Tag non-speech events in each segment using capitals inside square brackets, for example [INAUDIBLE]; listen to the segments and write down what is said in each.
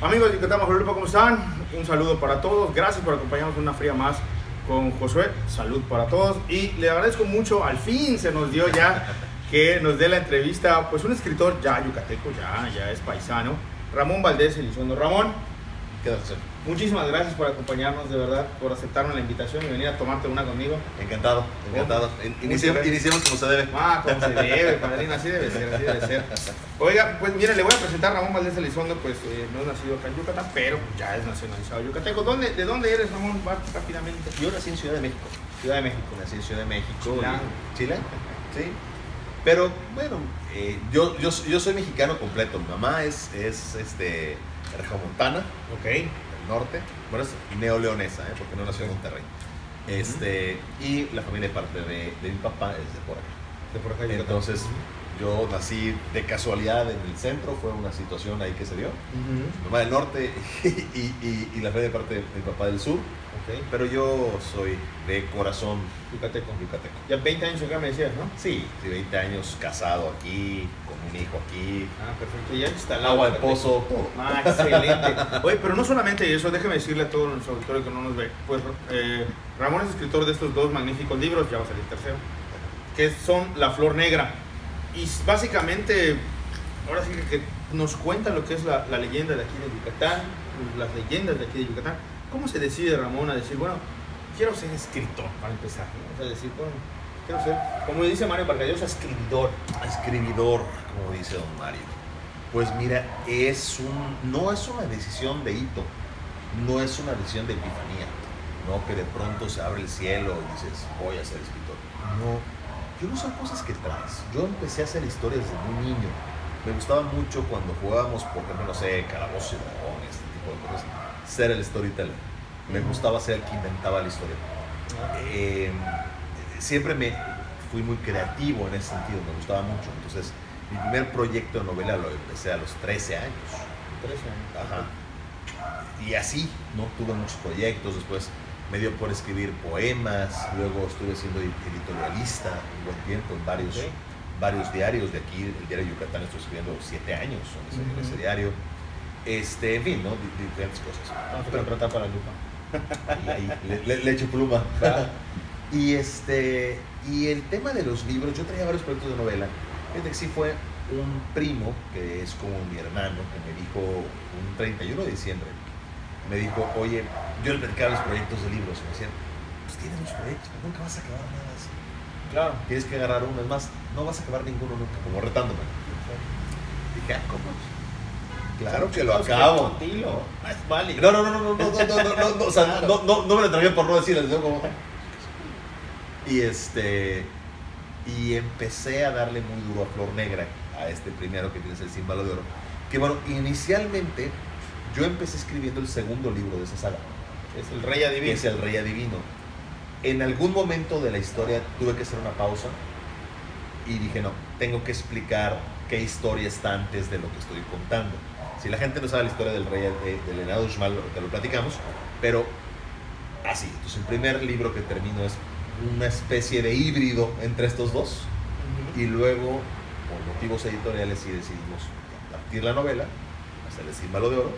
Amigos de Yucatán ¿cómo están? Un saludo para todos. Gracias por acompañarnos una fría más con Josué. Salud para todos. Y le agradezco mucho, al fin se nos dio ya que nos dé la entrevista, pues un escritor ya yucateco, ya, ya es paisano, Ramón Valdés Elizondo. Ramón, Quédate. Muchísimas gracias por acompañarnos, de verdad, por aceptarme la invitación y venir a tomarte una conmigo. Encantado, encantado. Iniciemos, iniciemos como se debe. Ah, como se debe, [LAUGHS] padrino, así debe ser, así debe ser. Oiga, pues mire, le voy a presentar a Ramón Valdés Elizondo, pues eh, no es nacido acá en Yucatán, pero ya es nacionalizado yucateco. ¿Dónde, ¿De dónde eres, Ramón? Va rápidamente. Yo nací en Ciudad de México. Ciudad de México. Nací en Ciudad de México. ¿Chile? Sí. Pero bueno, eh, yo, yo, yo soy mexicano completo. Mi mamá es, es este, regiomontana, Ok. Norte. Bueno, es neoleonesa, ¿eh? porque no nació en Monterrey. Este, y la familia de parte de, de mi papá es de por acá. De por acá. Entonces, yo nací de casualidad en el centro, fue una situación ahí que se dio. Ujú. Mi mamá del norte [LAUGHS] y, y, y la familia de parte de mi papá del sur. Ok. Pero yo soy de corazón Yucateco. yucateco. Ya 20 años acá me decías, ¿no? Sí, sí, 20 años casado aquí, con un hijo aquí, Ah, perfecto. Ya instalado. agua de pozo, todo. Ah, excelente. Oye, pero no solamente eso, déjeme decirle a todo nuestro auditorio que no nos ve. Pues eh, Ramón es escritor de estos dos magníficos libros, ya va a salir el tercero, que son La Flor Negra. Y básicamente, ahora sí que, nos cuenta lo que es la, la leyenda de aquí de Yucatán, las leyendas de aquí de Yucatán. ¿Cómo se decide Ramón a decir, bueno, quiero ser escritor para empezar? ¿no? O sea, decir, bueno, quiero ser, como dice Mario Vargas Llosa, escribidor. Escribidor, como dice don Mario. Pues mira, es un, no es una decisión de hito, no es una decisión de epifanía, no que de pronto se abre el cielo y dices, voy a ser escritor. No, yo no son cosas que traes. Yo empecé a hacer historias desde muy niño. Me gustaba mucho cuando jugábamos, por ejemplo, no sé, calabozos y dragones, este tipo de cosas, ser el storyteller. Me gustaba ser el que inventaba la historia. Eh, siempre me fui muy creativo en ese sentido, me gustaba mucho. Entonces, mi primer proyecto de novela lo empecé a los 13 años. 13 años. Ajá. Y así, ¿no? Tuve muchos proyectos, después me dio por escribir poemas, luego estuve siendo editorialista un buen tiempo en varios, Ok. varios diarios de aquí, el diario Yucatán, estuve escribiendo siete años en ese, en ese Ujú. diario. Este, en fin, ¿no? Di- diferentes cosas. Vamos a Pero- contratar para lupa. y ahí le, le- le echo pluma. [LAUGHS] Y este y el tema de los libros, yo traía varios proyectos de novela. Fíjate que sí fue un primo, que es como mi hermano, que me dijo un 31 de diciembre, me dijo, oye, yo le platicaba los proyectos de libros, me decían, pues tienes muchos proyectos, pero nunca vas a acabar nada así. Claro. Tienes que agarrar uno, es más, no vas a acabar ninguno nunca, como retándome. Dije, ah, ¿cómo? Claro que lo acabo. Ah, es válido. No, no, no, no, no, no, no, no, no, no, o sea, Claro. no, no, no me lo tragué por no decirles, ¿no? Como... Y este, y empecé a darle muy duro a Flor Negra, a este primero que tienes el símbolo de oro. Que bueno, inicialmente yo empecé escribiendo el segundo libro de esa saga, Es el rey adivino. es El Rey Adivino. En algún momento de la historia tuve que hacer una pausa y dije, no, tengo que explicar qué historia está antes de lo que estoy contando. Si la gente no sabe la historia del rey de, del Henao Uxmal, te lo platicamos, pero así. Entonces, el primer libro que termino es una especie de híbrido entre estos dos, y luego, por motivos editoriales, sí decidimos partir la novela, hacer el símbolo de oro,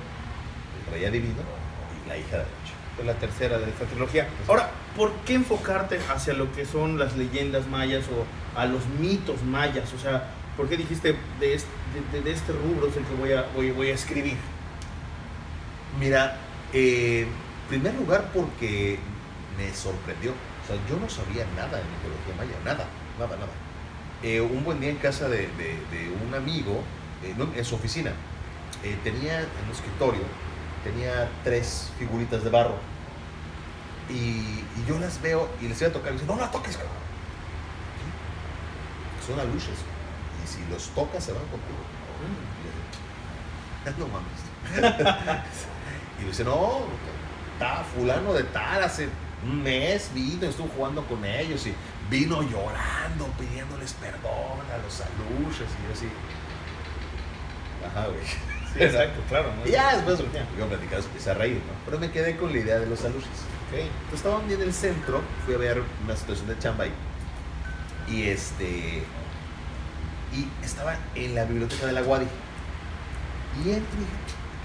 el rey adivino y la hija de la noche. Es la tercera de esta trilogía. Ahora, ¿por qué enfocarte hacia lo que son las leyendas mayas o a los mitos mayas? O sea, ¿por qué dijiste de este, de, de este rubro es el que voy a, voy, voy a escribir? Mira, eh, en primer lugar porque me sorprendió. O sea, yo no sabía nada de mitología maya, nada, nada, nada. Eh, un buen día en casa de, de- de un amigo, eh, en su oficina, eh, tenía en el escritorio, tenía tres figuritas de barro. Y, y yo las veo y les iba a tocar y me dice, no las toques, cabrón. Son aluches. Y si los tocas se van contigo. Y yo, [LAUGHS] no mames. [LAUGHS] y me dice, no, está fulano de tal, hace un mes vino, estuvo jugando con ellos y vino llorando, pidiéndoles perdón a los aluches y yo así. Ajá, güey. Sí, exacto, claro. ¿no? Y ya después, Mitología. yo platicaba, empecé a reír, ¿no? Pero me quedé con la idea de los aluches. Ok. Entonces estaba un día en el centro, fui a ver una situación de chamba ahí. Y este. Y estaba en la biblioteca de la Guadi. Y entro y dije,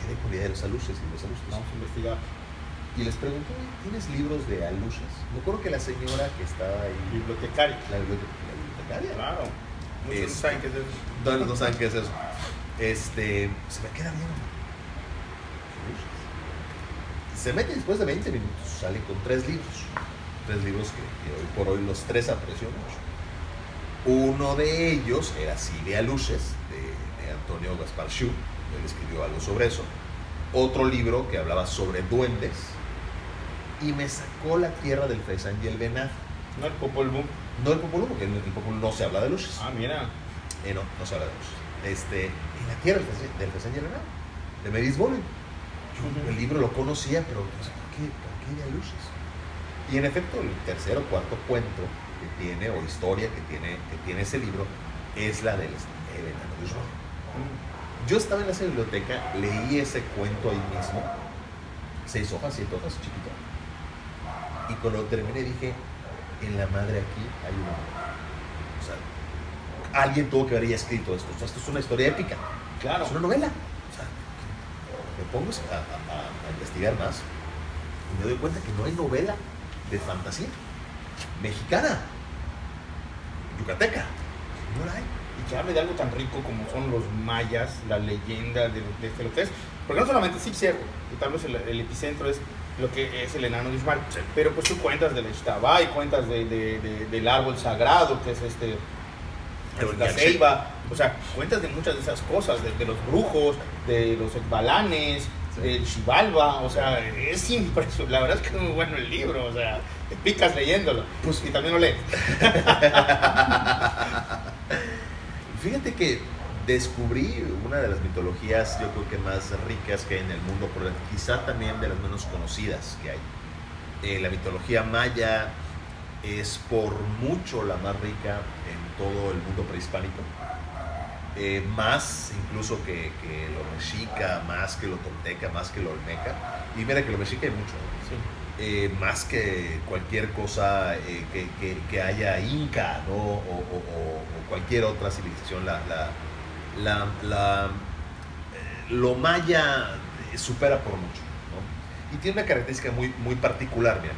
¿qué quedé con la idea de los aluches y los aluches. Vamos a investigar. Y les pregunté, ¿tienes libros de aluches? Me acuerdo que la señora que estaba ahí, Bibliotecario. la, biblioteca- la bibliotecaria, Claro. Muchos no saben qué es eso. no, no saben qué es eso. Este, se me queda. Aluches. Se mete después de 20 minutos, sale con tres libros. Tres libros que, que hoy por hoy los tres aprecio mucho. Uno de ellos era Silvia Luces, de, de Antonio Gaspar Schu, él escribió algo sobre eso. Otro libro que hablaba sobre duendes. Y me sacó La Tierra del Faisán y el Venado. No el Popol Vuh. No el Popolo, porque en el Popolo no se habla de luces. Ah, mira. Eh, no, no se habla de luces. Este, en La Tierra del el Venado, de Meris Bowling. Yo el libro lo conocía, pero por qué, por qué de luces. Y en efecto, el tercer o cuarto cuento que tiene, o historia que tiene, que tiene ese libro, es la del el enano de. Yo estaba en esa biblioteca, leí ese cuento ahí mismo, seis hojas, siete hojas, chiquito. Y cuando terminé dije, en la madre aquí hay. O sea, alguien tuvo que haber ya escrito esto. O sea, esto es una historia épica. Claro. Es una novela. O sea, me pongo a, a- a investigar más y me doy cuenta que no hay novela de fantasía mexicana, yucateca. No la hay. y que hable de algo tan rico como son los mayas, la leyenda de, de, de lo que es. Porque no solamente, sí, cierto, que tal vez el, el epicentro es lo que es el enano de Uxmal, pero pues tú cuentas del Ixtabá y cuentas de, de- de- del árbol sagrado, que es este, La ceiba, o sea, cuentas de muchas de esas cosas, de, de los brujos, de los balanes, del Xibalba, o sea, es impresionante, la verdad es que es muy bueno el libro, o sea, te picas leyéndolo, pues, y también lo lees. [LAUGHS] Fíjate que descubrí una de las mitologías, yo creo que más ricas que hay en el mundo, pero quizá también de las menos conocidas que hay. Eh, la mitología maya es por mucho la más rica en todo el mundo prehispánico. Eh, más incluso que, que lo mexica, más que lo tolteca, más que lo olmeca. Y mira que lo mexica hay mucho. ¿no? eh, más que cualquier cosa eh, que, que- que haya inca ¿no? o, o- o- o cualquier otra civilización, la, la, la- la, lo maya supera por mucho. ¿no? Y tiene una característica muy, muy particular. Mira.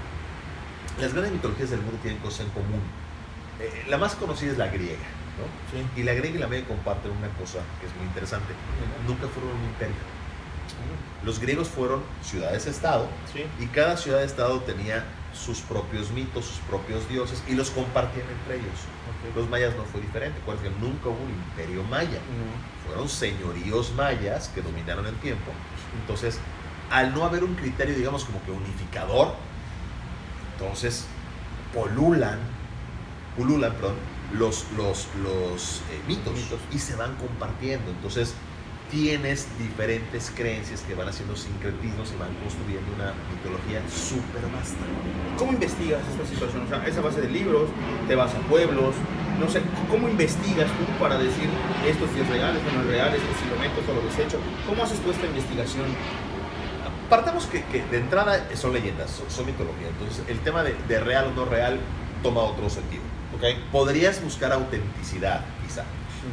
Las grandes mitologías del mundo tienen cosas en común. Eh, la más conocida es la griega. ¿no? Sí. Y la griega y la media comparten una cosa que es muy interesante. Nunca fueron un imperio. Los griegos fueron ciudades-estado Sí. y cada ciudad-estado tenía sus propios mitos, sus propios dioses y los compartían entre ellos. Los mayas no fue diferente, acuérdense que nunca hubo un imperio maya. Fueron señoríos mayas que dominaron el tiempo. Entonces, al no haber un criterio, digamos, como que unificador, entonces polulan, pululan, perdón, los, los, los eh, mitos, Mitos. y se van compartiendo. Entonces, tienes diferentes creencias que van haciendo sincretismos y van construyendo una mitología súper vasta. ¿Cómo investigas esta situación? O sea, ¿es a base de libros? ¿Te vas a pueblos? No sé, ¿cómo investigas tú para decir esto sí es real, esto no es real, esto sí lo meto, esto lo desecho? ¿Cómo haces tú esta investigación? Partamos que, que de entrada son leyendas, son, son mitología. Entonces, el tema de, de real o no real toma otro sentido. ¿Ok? Podrías buscar autenticidad, quizá,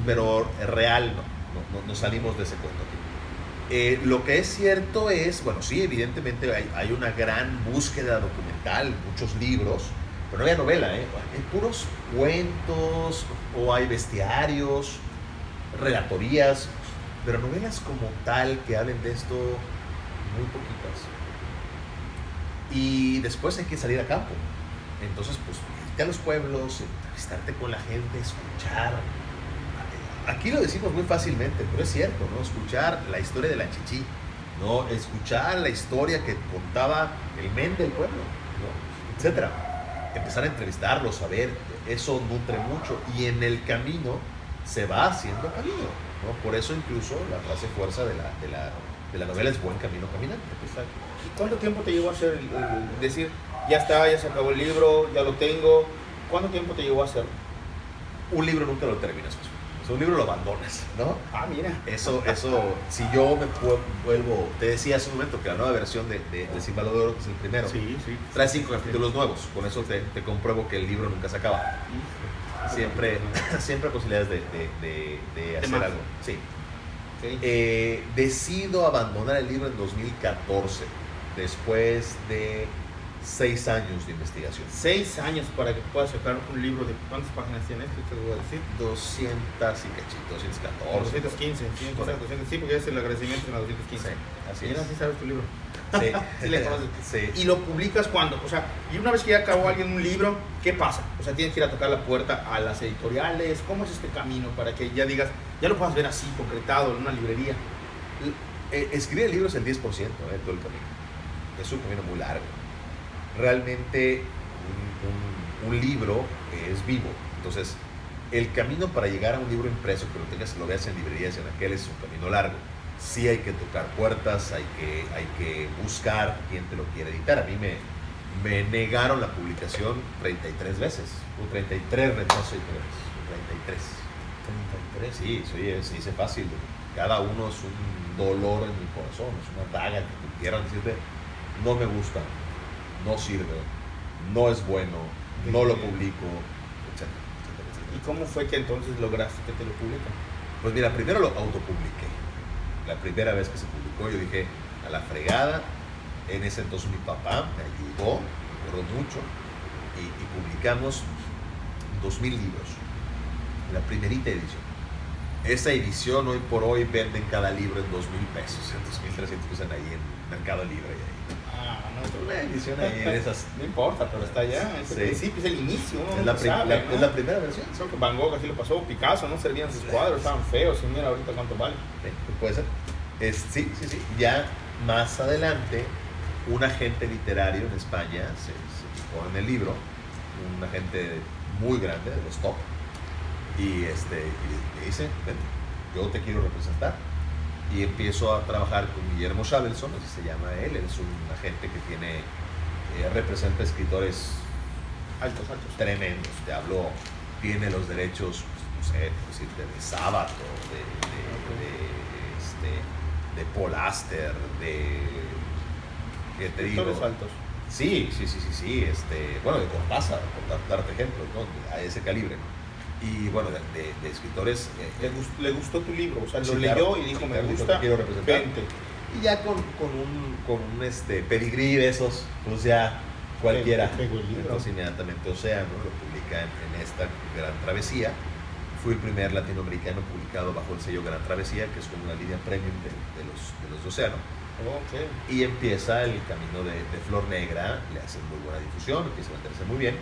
pero real no, no, no- no salimos de ese cuento aquí. Eh, lo que es cierto es, bueno, sí, evidentemente hay, hay una gran búsqueda documental, muchos libros, pero no hay novela, ¿eh? hay puros cuentos o hay bestiarios, relatorías, pero novelas como tal que hablen de esto, muy poquitas. Y después hay que salir a campo. Entonces, pues, irte a los pueblos, entrevistarte con la gente, escuchar. Aquí lo decimos muy fácilmente, pero es cierto, ¿no? Escuchar la historia de la chichi, ¿no? Escuchar la historia que contaba el men del pueblo, ¿no? Etcétera. Empezar a entrevistarlos, a ver, eso nutre mucho. Y en el camino se va haciendo camino, ¿no? Por eso incluso la frase fuerza de la, de la, de la novela es buen camino caminante. Exacto. ¿Y cuánto tiempo te llevó a hacer el, el- decir, ya está, ya se acabó el libro, ya lo tengo? ¿Cuánto tiempo te llevó a hacerlo? Un libro nunca lo terminas. O sea, un libro lo abandonas, ¿no? Ah, mira. Eso, eso, si yo me vuelvo, te decía hace un momento que la nueva versión de, de, de Símbolo de Oro, que es el primero, Sí, sí. trae cinco capítulos nuevos. Con eso te, te compruebo que el libro nunca se acaba. Siempre, [LAUGHS] siempre posibilidades de, de, hacer algo. Sí. Ok. Eh, decido abandonar el libro en 2014, después de seis años de investigación. Seis años para que puedas sacar un libro de cuántas páginas tiene esto, te voy a decir. 200 y cachito, 214. 215, sí, Por ahí. 215, sí, porque es el agradecimiento en la 215. Sí, así Mira, es. sí sabes tu libro. Sí, [LAUGHS] Sí le conoces. Sí. Y lo publicas cuando, o sea, y una vez que ya acabó alguien un libro, ¿qué pasa? O sea, tienes que ir a tocar la puerta a las editoriales, ¿cómo es este camino para que ya digas, ya lo puedas ver así, concretado en una librería? Eh, escribir el libro es el 10% de todo el camino. Es un camino muy largo. Realmente un, un- un libro es vivo. Entonces, el camino para llegar a un libro impreso, que lo tengas, lo veas en librerías en aquel, es un camino largo. Sí hay que tocar puertas, hay que, hay que buscar quién te lo quiere editar. A mí me, me negaron la publicación 33 veces. Hubo 33 rechazos editoriales. 33. 33, sí, sí, se dice fácil. Cada uno es un dolor en mi corazón, es una daga que te quieran decirte, no me gusta, no sirve, no es bueno, no lo publico, etcétera. ¿Y cómo fue que entonces lograste que te lo publican? Pues mira, primero lo autopubliqué. La primera vez que se publicó, yo dije, a la fregada. En ese entonces mi papá me ayudó, me mucho, y, y publicamos 2.000 libros, la primerita edición. Esa edición hoy por hoy venden cada libro en 2.000 pesos, en 2.300 pesos ahí en Mercado Libre. No, Una edición ahí de esas. [LAUGHS] no importa, pero está allá, es Sí. el principio, es el inicio, Es la, sabe, la- ¿no? es la primera versión. Que Van Gogh así lo pasó, Picasso, no servían sus cuadros, estaban feos, y mira ahorita cuánto vale. Sí, puede ser. Es, sí, sí, sí. Ya más adelante, un agente literario en España se, se fijó en el libro, un agente muy grande, de los top, y, este, y le dice, "Ven, yo te quiero representar. Y empiezo a trabajar con Guillermo Shavelson, así se llama él, él es un agente que tiene, eh, representa escritores Altos, altos. tremendos. Te hablo, tiene los derechos, pues, no sé, decirte, de Sábato, de, de, de, este, de Paul Aster, de. ¿Qué te digo? Escritores altos. Sí, sí, sí, sí, sí. Este, bueno, de Cortázar, por dar- darte ejemplos, ¿no? A ese calibre, ¿no? Y bueno, de, de- de escritores. eh, Le, gust- le gustó tu libro, o sea, lo Sí, leyó claro. y dijo, Sí, me gusta, "Te quiero representar". vente. Y ya con, con un, con un este, pedigrí de esos, pues ya cualquiera. Entonces inmediatamente Océano lo publica en, en esta Gran Travesía. Fui el primer latinoamericano publicado bajo el sello Gran Travesía, que es como una línea premium de, de los, de los de Océano. Ok. Y empieza el camino de, de Flor Negra, le hacen muy buena difusión, empieza a meterse muy bien.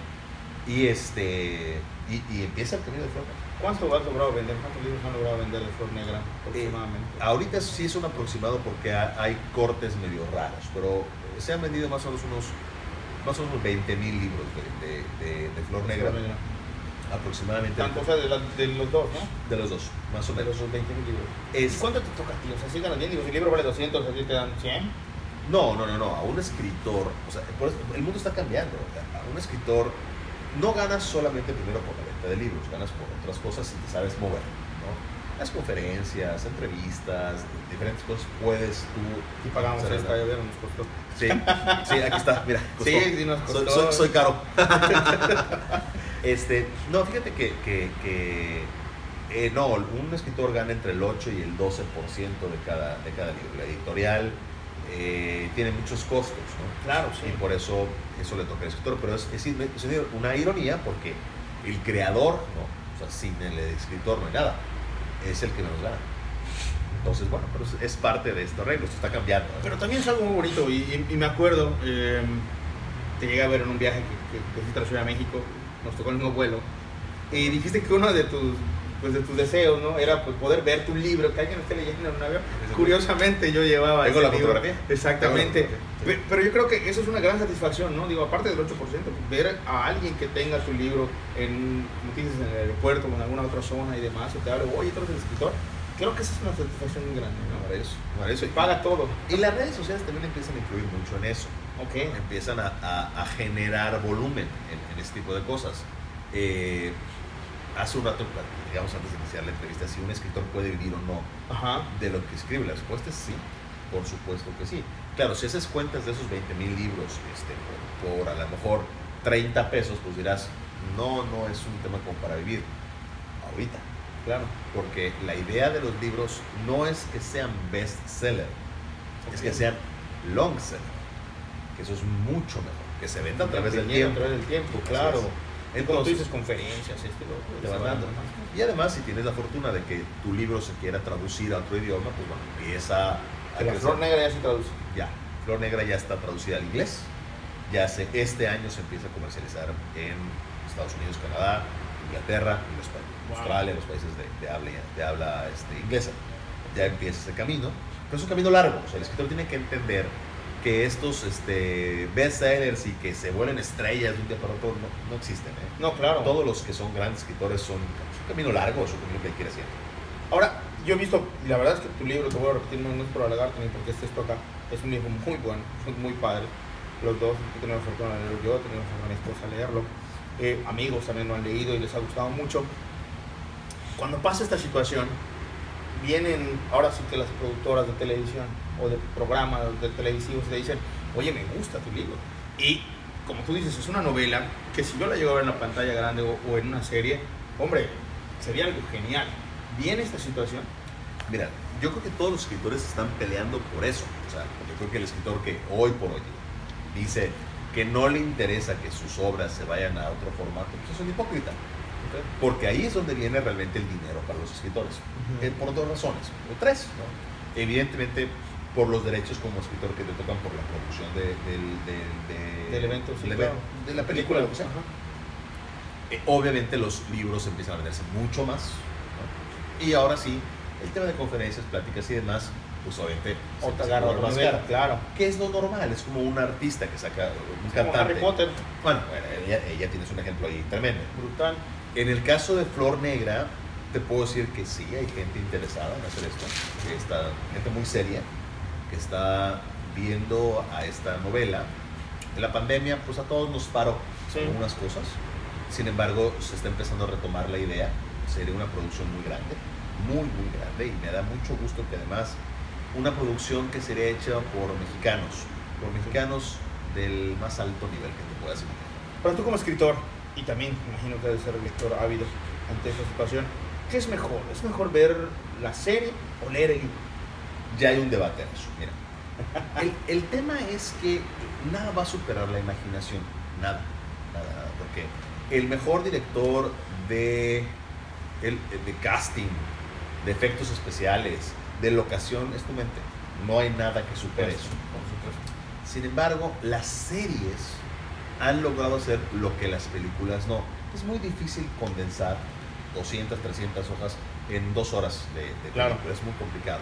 Y, este, y, y empieza el camino de Flor Negra. ¿Cuánto has logrado vender? ¿Cuántos libros han logrado vender de Flor Negra aproximadamente? Ahorita sí es un aproximado porque ha- hay cortes medio raros, pero se han vendido más o menos unos, más o menos 20 mil libros de, de- de- de Flor Negra, aproximadamente Tanto, o sea, de, la- de los dos, ¿no? de los dos, más o De menos. los 20 mil libros. Es- ¿Y cuánto te toca a ti? O sea, si ganas bien, digo, si el libro vale 200, a ti te dan 100. No, no, no, no, a un escritor, o sea, por eso- el mundo está cambiando, a un escritor no ganas solamente primero por la venta de libros, ganas por otras cosas si te sabes mover, ¿no? Las conferencias, entrevistas, diferentes cosas puedes tú... Y pagamos esta, ya vieron, nos costó. Sí, sí, aquí está, mira. [LAUGHS] costó. Sí, sí nos Soy, costó. soy- soy caro. [LAUGHS] este, no, fíjate que, que, que, eh, no, un escritor gana entre el 8 y el 12% de cada, de cada libro. La editorial eh, tiene muchos costos, ¿no? Claro, sí. Y por eso eso le toca al escritor. Pero es, una ironía porque el creador, ¿no? o sea, sin el escritor no hay nada, es el que menos gana. Entonces, bueno, pero es, parte de este arreglo, esto está cambiando. Pero también es algo muy bonito y, me acuerdo, eh, te llegué a ver en un viaje que, que, que fuiste a México, nos tocó el mismo vuelo, y dijiste que uno de tus, pues, de tus deseos ¿no? era pues, poder ver tu libro, que alguien esté leyendo en un avión. Curiosamente yo llevaba ¿Tengo ese la libro. fotografía? Exactamente. Pero yo creo que eso es una gran satisfacción, ¿no? Digo, aparte del 8%, ver a alguien que tenga tu libro en, dices, en el aeropuerto o en alguna otra zona y demás, y te hable, oye, tú eres el escritor, creo que esa es una satisfacción muy grande, ¿no? Maravilloso, maravilloso. Se paga todo. Y las redes sociales también empiezan a influir mucho en eso. Ok. Empiezan a, a- a generar volumen en, en este tipo de cosas. Eh, hace un rato, digamos antes de iniciar la entrevista, si un escritor puede vivir o no Ajá. de lo que escribe. La respuesta es sí, por supuesto que sí. Claro, si haces cuentas de esos 20 mil libros este, por, por a lo mejor 30 pesos, pues dirás, no, no es un tema como para vivir ahorita. Claro. Porque la idea de los libros no es que sean bestseller, es que sean long seller. Que eso es mucho mejor. Que se venda a través del tiempo. A través del tiempo, Así claro. Es. Entonces, tú dices conferencias, este, lo te van dando. Y además, si tienes la fortuna de que tu libro se quiera traducir a otro idioma, pues bueno, empieza a la flor negra ya se traduce. Ya, Flor Negra ya está traducida al inglés. Ya se, este año se empieza a comercializar en Estados Unidos, Canadá, Inglaterra y los Wow. Australia, los países de, de habla, de habla este, inglesa. Ya empieza ese camino. Pero es un camino largo. O sea, el escritor tiene que entender que estos este, bestsellers y que se vuelven estrellas de un día para otro no, no existen. ¿eh? No, claro. Todos los que son grandes escritores son es un camino largo, es un camino que hay que ir haciendo. Ahora, yo he visto, la verdad es que tu libro, te voy a repetir, no no es por alegarte ni porque estés acá, es un libro muy bueno, es muy padre. Los dos, he tenido la fortuna de leerlo yo, he tenido la fortuna de mi esposa leerlo. Eh, amigos también lo han leído y les ha gustado mucho. Cuando pasa esta situación, vienen ahora sí que las productoras de televisión o de programas de televisivos te dicen, oye, me gusta tu libro. Y como tú dices, es una novela que si yo la llego a ver en la pantalla grande o, o en una serie, hombre, sería algo genial. Viene esta situación, Mira, yo creo que todos los escritores están peleando por eso. O sea, yo creo que el escritor que hoy por hoy dice que no le interesa que sus obras se vayan a otro formato, pues es un hipócrita. Porque ahí es donde viene realmente el dinero para los escritores. Ujú. Eh, por dos razones, o tres. ¿no? Evidentemente, por los derechos como escritor que te tocan por la producción de, del, del- de- Del evento, sí, claro. de la película. lo que sea. Eh, obviamente los libros empiezan a venderse mucho más. ¿no? Y ahora sí, el tema de conferencias, pláticas y demás, pues obviamente se O te empieza a agarra volver otro más claro. Que es lo normal, es como un artista que saca, un Como cantante. Harry Potter, Bueno, ella, ella tienes un ejemplo ahí tremendo. brutal. En el caso de Flor Negra, te puedo decir que sí, hay gente interesada en hacer esto, está, gente muy seria, que está viendo a esta novela. La pandemia, pues a todos nos paró Sí. algunas cosas. Sin embargo, se está empezando a retomar la idea. Sería una producción muy grande, muy, muy grande, y me da mucho gusto que además una producción que sería hecha por mexicanos, por mexicanos del más alto nivel que te puedas imaginar. Pero tú como escritor, y también imagino que debes ser el lector ávido ante esta situación, ¿qué es mejor? ¿Es mejor ver la serie o leer el libro? Ya hay un debate en eso. Mira, el, el tema es que nada va a superar la imaginación. Nada, nada, nada. Porque el mejor director de, el, de casting, de efectos especiales, de locación, es tu mente. No hay nada que supere eso. Sin embargo, las series han logrado hacer lo que las películas no. Es muy difícil condensar 200, 300 hojas en dos horas de, de Claro. película. Es muy complicado.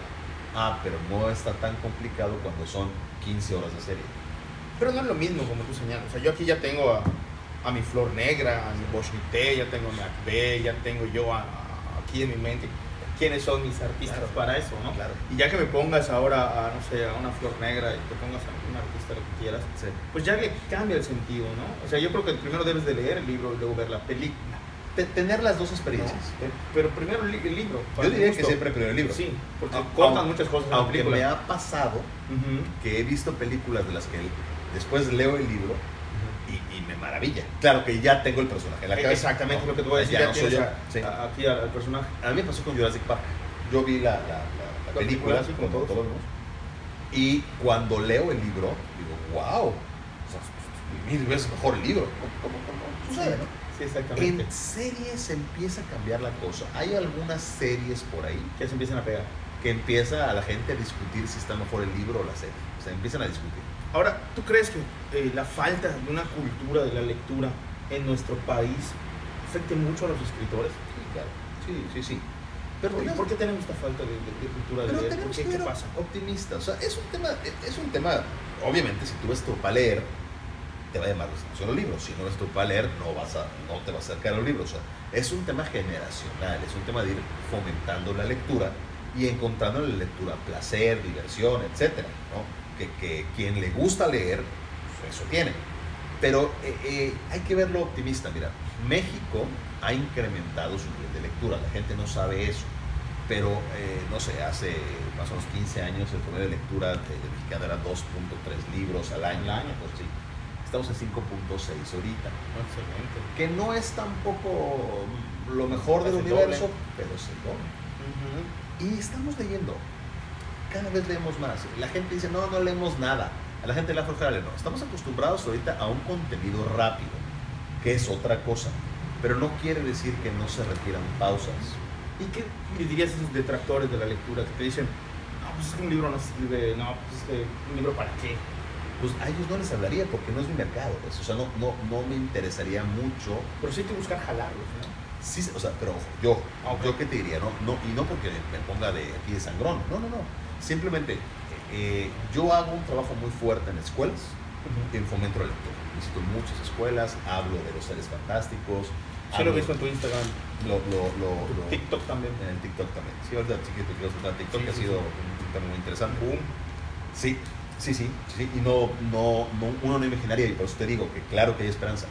Ah, pero no está tan complicado cuando son 15 horas de serie. Pero no es lo mismo como tú señalas. O sea, yo aquí ya tengo a, a mi Flor Negra, a mi Boschnité, ya tengo a mi Acbe, ya tengo yo a- a- aquí en mi mente quiénes son mis artistas Claro. para eso, ¿no? Claro. Y ya que me pongas ahora a, no sé, a una Flor Negra y te pongas a un artista lo que quieras, Sí. pues ya le cambia el sentido, ¿no? O sea, yo creo que primero debes de leer el libro y luego ver la película. Te- tener las dos ¿no? experiencias. Pero primero el, li- el libro. Yo diría que siempre primero el libro. Sí, porque Au- cortan muchas cosas en la Aunque película. me ha pasado que he visto películas de las que después leo el libro y, y me maravilla. Claro que ya tengo el personaje en la cabeza. Exactamente ¿no? lo que te voy a decir. Ya Ya, no soy yo. a- Sí. a- aquí al, personaje. A mí me pasó con Jurassic Park. Yo vi la, la- la- la La película, película, sí, como todos. todos vimos, y cuando leo el libro, digo, wow, o sea, mil veces mejor el libro. ¿Cómo, cómo, cómo sucede, no? Sí, exactamente. En series empieza a cambiar la cosa. Hay algunas series por ahí Que se empiezan a pegar. que empieza a la gente a discutir si está mejor el libro o la serie. O sea, empiezan a discutir. Ahora, ¿tú crees que eh, la falta de una cultura de la lectura en nuestro país afecte mucho a los escritores? Sí, claro. Sí, sí, sí. Pero, ¿Por, por qué tenemos esta falta de, de- de cultura de leer? ¿Por qué? ¿Qué pasa? optimistas. O sea, es un tema, es un tema, obviamente, si tú ves tu para leer, te va a llamar la atención los libros. Si no ves tu para leer, no, vas a, no te va a acercar a los libros. O sea, es un tema generacional, es un tema de ir fomentando la lectura y encontrando en la lectura placer, diversión, etcétera, ¿no? Que, que quien le gusta leer, pues eso tiene. Pero eh, eh, hay que verlo optimista. Mira, México ha incrementado su nivel de lectura. La gente no sabe eso. Pero, eh, no sé, hace más o menos 15 años el promedio de lectura de, de mexicano era 2.3 libros al año. Al año. Pues sí. Estamos en 5.6 ahorita. Excelente. Que no es tampoco lo mejor del universo, doble. pero se doble. Y estamos leyendo. Cada vez leemos más. La gente dice, no, no leemos nada. A la gente le leer. No, estamos acostumbrados ahorita a un contenido rápido, que es otra cosa. Pero no quiere decir que no se requieran pausas. ¿Y qué le dirías a esos detractores de la lectura que te dicen, no, pues es que un libro no sirve, no, pues es que un libro para qué? Pues a ellos no les hablaría porque no es mi mercado. pues. O sea, no, no, no me interesaría mucho Pero sí hay que buscar jalarlos, ¿no? Sí, o sea, pero ojo, yo, Ah, yo qué te diría, ¿no? no Y no porque me ponga de aquí de sangrón, no, no, no. Simplemente, eh, yo hago un trabajo muy fuerte en escuelas, en fomento de lectura. Visito muchas escuelas, hablo de los seres fantásticos. Sí lo he visto en tu Instagram, lo, lo, lo- lo- TikTok también. En el TikTok también. Sí, ahorita sí que te quiero soltar TikTok, Sí, que ha sido un tema muy interesante. Boom. Sí, sí, sí, sí, y no, no, no, uno no imaginaría, y por eso te digo que claro que hay esperanza,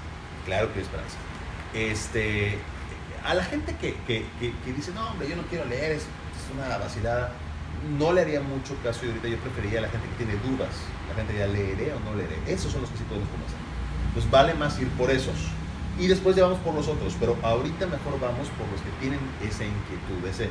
claro que hay esperanza. Este, a la gente que, que, que, que dice, no, hombre, yo no quiero leer, es, es una vacilada, no le haría mucho caso y ahorita yo preferiría a la gente que tiene dudas, la gente ya leeré o no leeré, esos son los que sí podemos comenzar. Pues vale más ir por esos. Y después ya vamos por los otros, pero ahorita mejor vamos por los que tienen esa inquietud, ese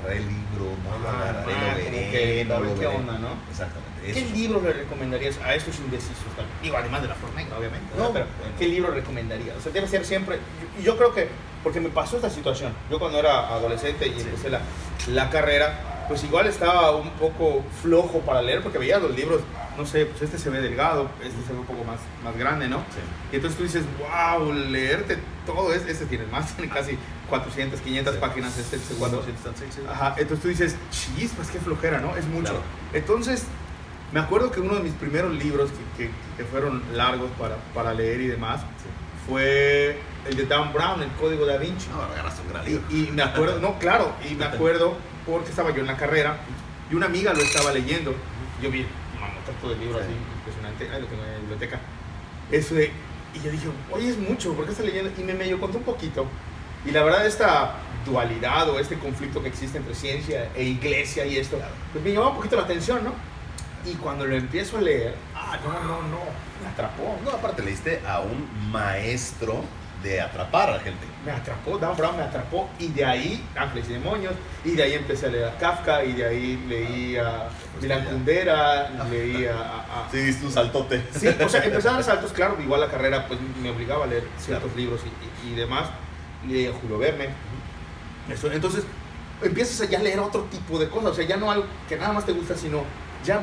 agarraré el libro, no lo Ah, agarraré, ah, lo veré, que, no lo veré. onda, ¿no? Exactamente. ¿Qué libro le recomendarías a estos indecisos? Digo, además de la Flor Negra, obviamente. ¿no? Pero. ¿qué libro recomendarías? O sea, debe ser siempre. Y yo, creo que, porque me pasó esta situación. Yo cuando era adolescente y Sí. empecé la, la carrera, pues igual estaba un poco flojo para leer, porque veía los libros, no sé, pues este se ve delgado, este se ve un poco más, más grande, ¿no? Sí. Y entonces tú dices, wow, leerte todo, es- este tiene más, [LAUGHS] tiene casi 400, 500 Sí. páginas, este, este cuando- 400, sí, sí. Ajá, entonces tú dices, chispas, qué flojera, ¿no? Es mucho. Claro. Entonces, me acuerdo que uno de mis primeros libros que, que- que fueron largos para, para leer y demás Sí. fue el de Dan Brown, El Código da Vinci. No, un gran libro. Y, y me acuerdo, no, claro, [LAUGHS] y me acuerdo porque estaba yo en la carrera y una amiga lo estaba leyendo. Yo vi mamotato de libros así, impresionante, ahí lo tengo en la biblioteca. Eso de, y yo dije, oye, es mucho, ¿por qué estás leyendo? Y me medio contó un poquito. Y la verdad, esta dualidad o este conflicto que existe entre ciencia e iglesia y esto, pues me llamó un poquito la atención, ¿no? Y cuando lo empiezo a leer, ah, no, no, no, me atrapó. No, aparte leíste a un maestro de atrapar a la gente. me atrapó, Dan Brown me atrapó y de ahí Ángeles y Demonios y de ahí empecé a leer a Kafka y de ahí leí a Milan ya. Kundera, leí a... a- a- Sí, diste un saltote. Sí, o sea, [LAUGHS] empecé a dar saltos, claro, igual la carrera pues me obligaba a leer ciertos Claro. libros y, y- y demás, leí a Julio Verne, Eso, entonces empiezas a ya leer otro tipo de cosas, o sea, ya no algo que nada más te gusta, sino ya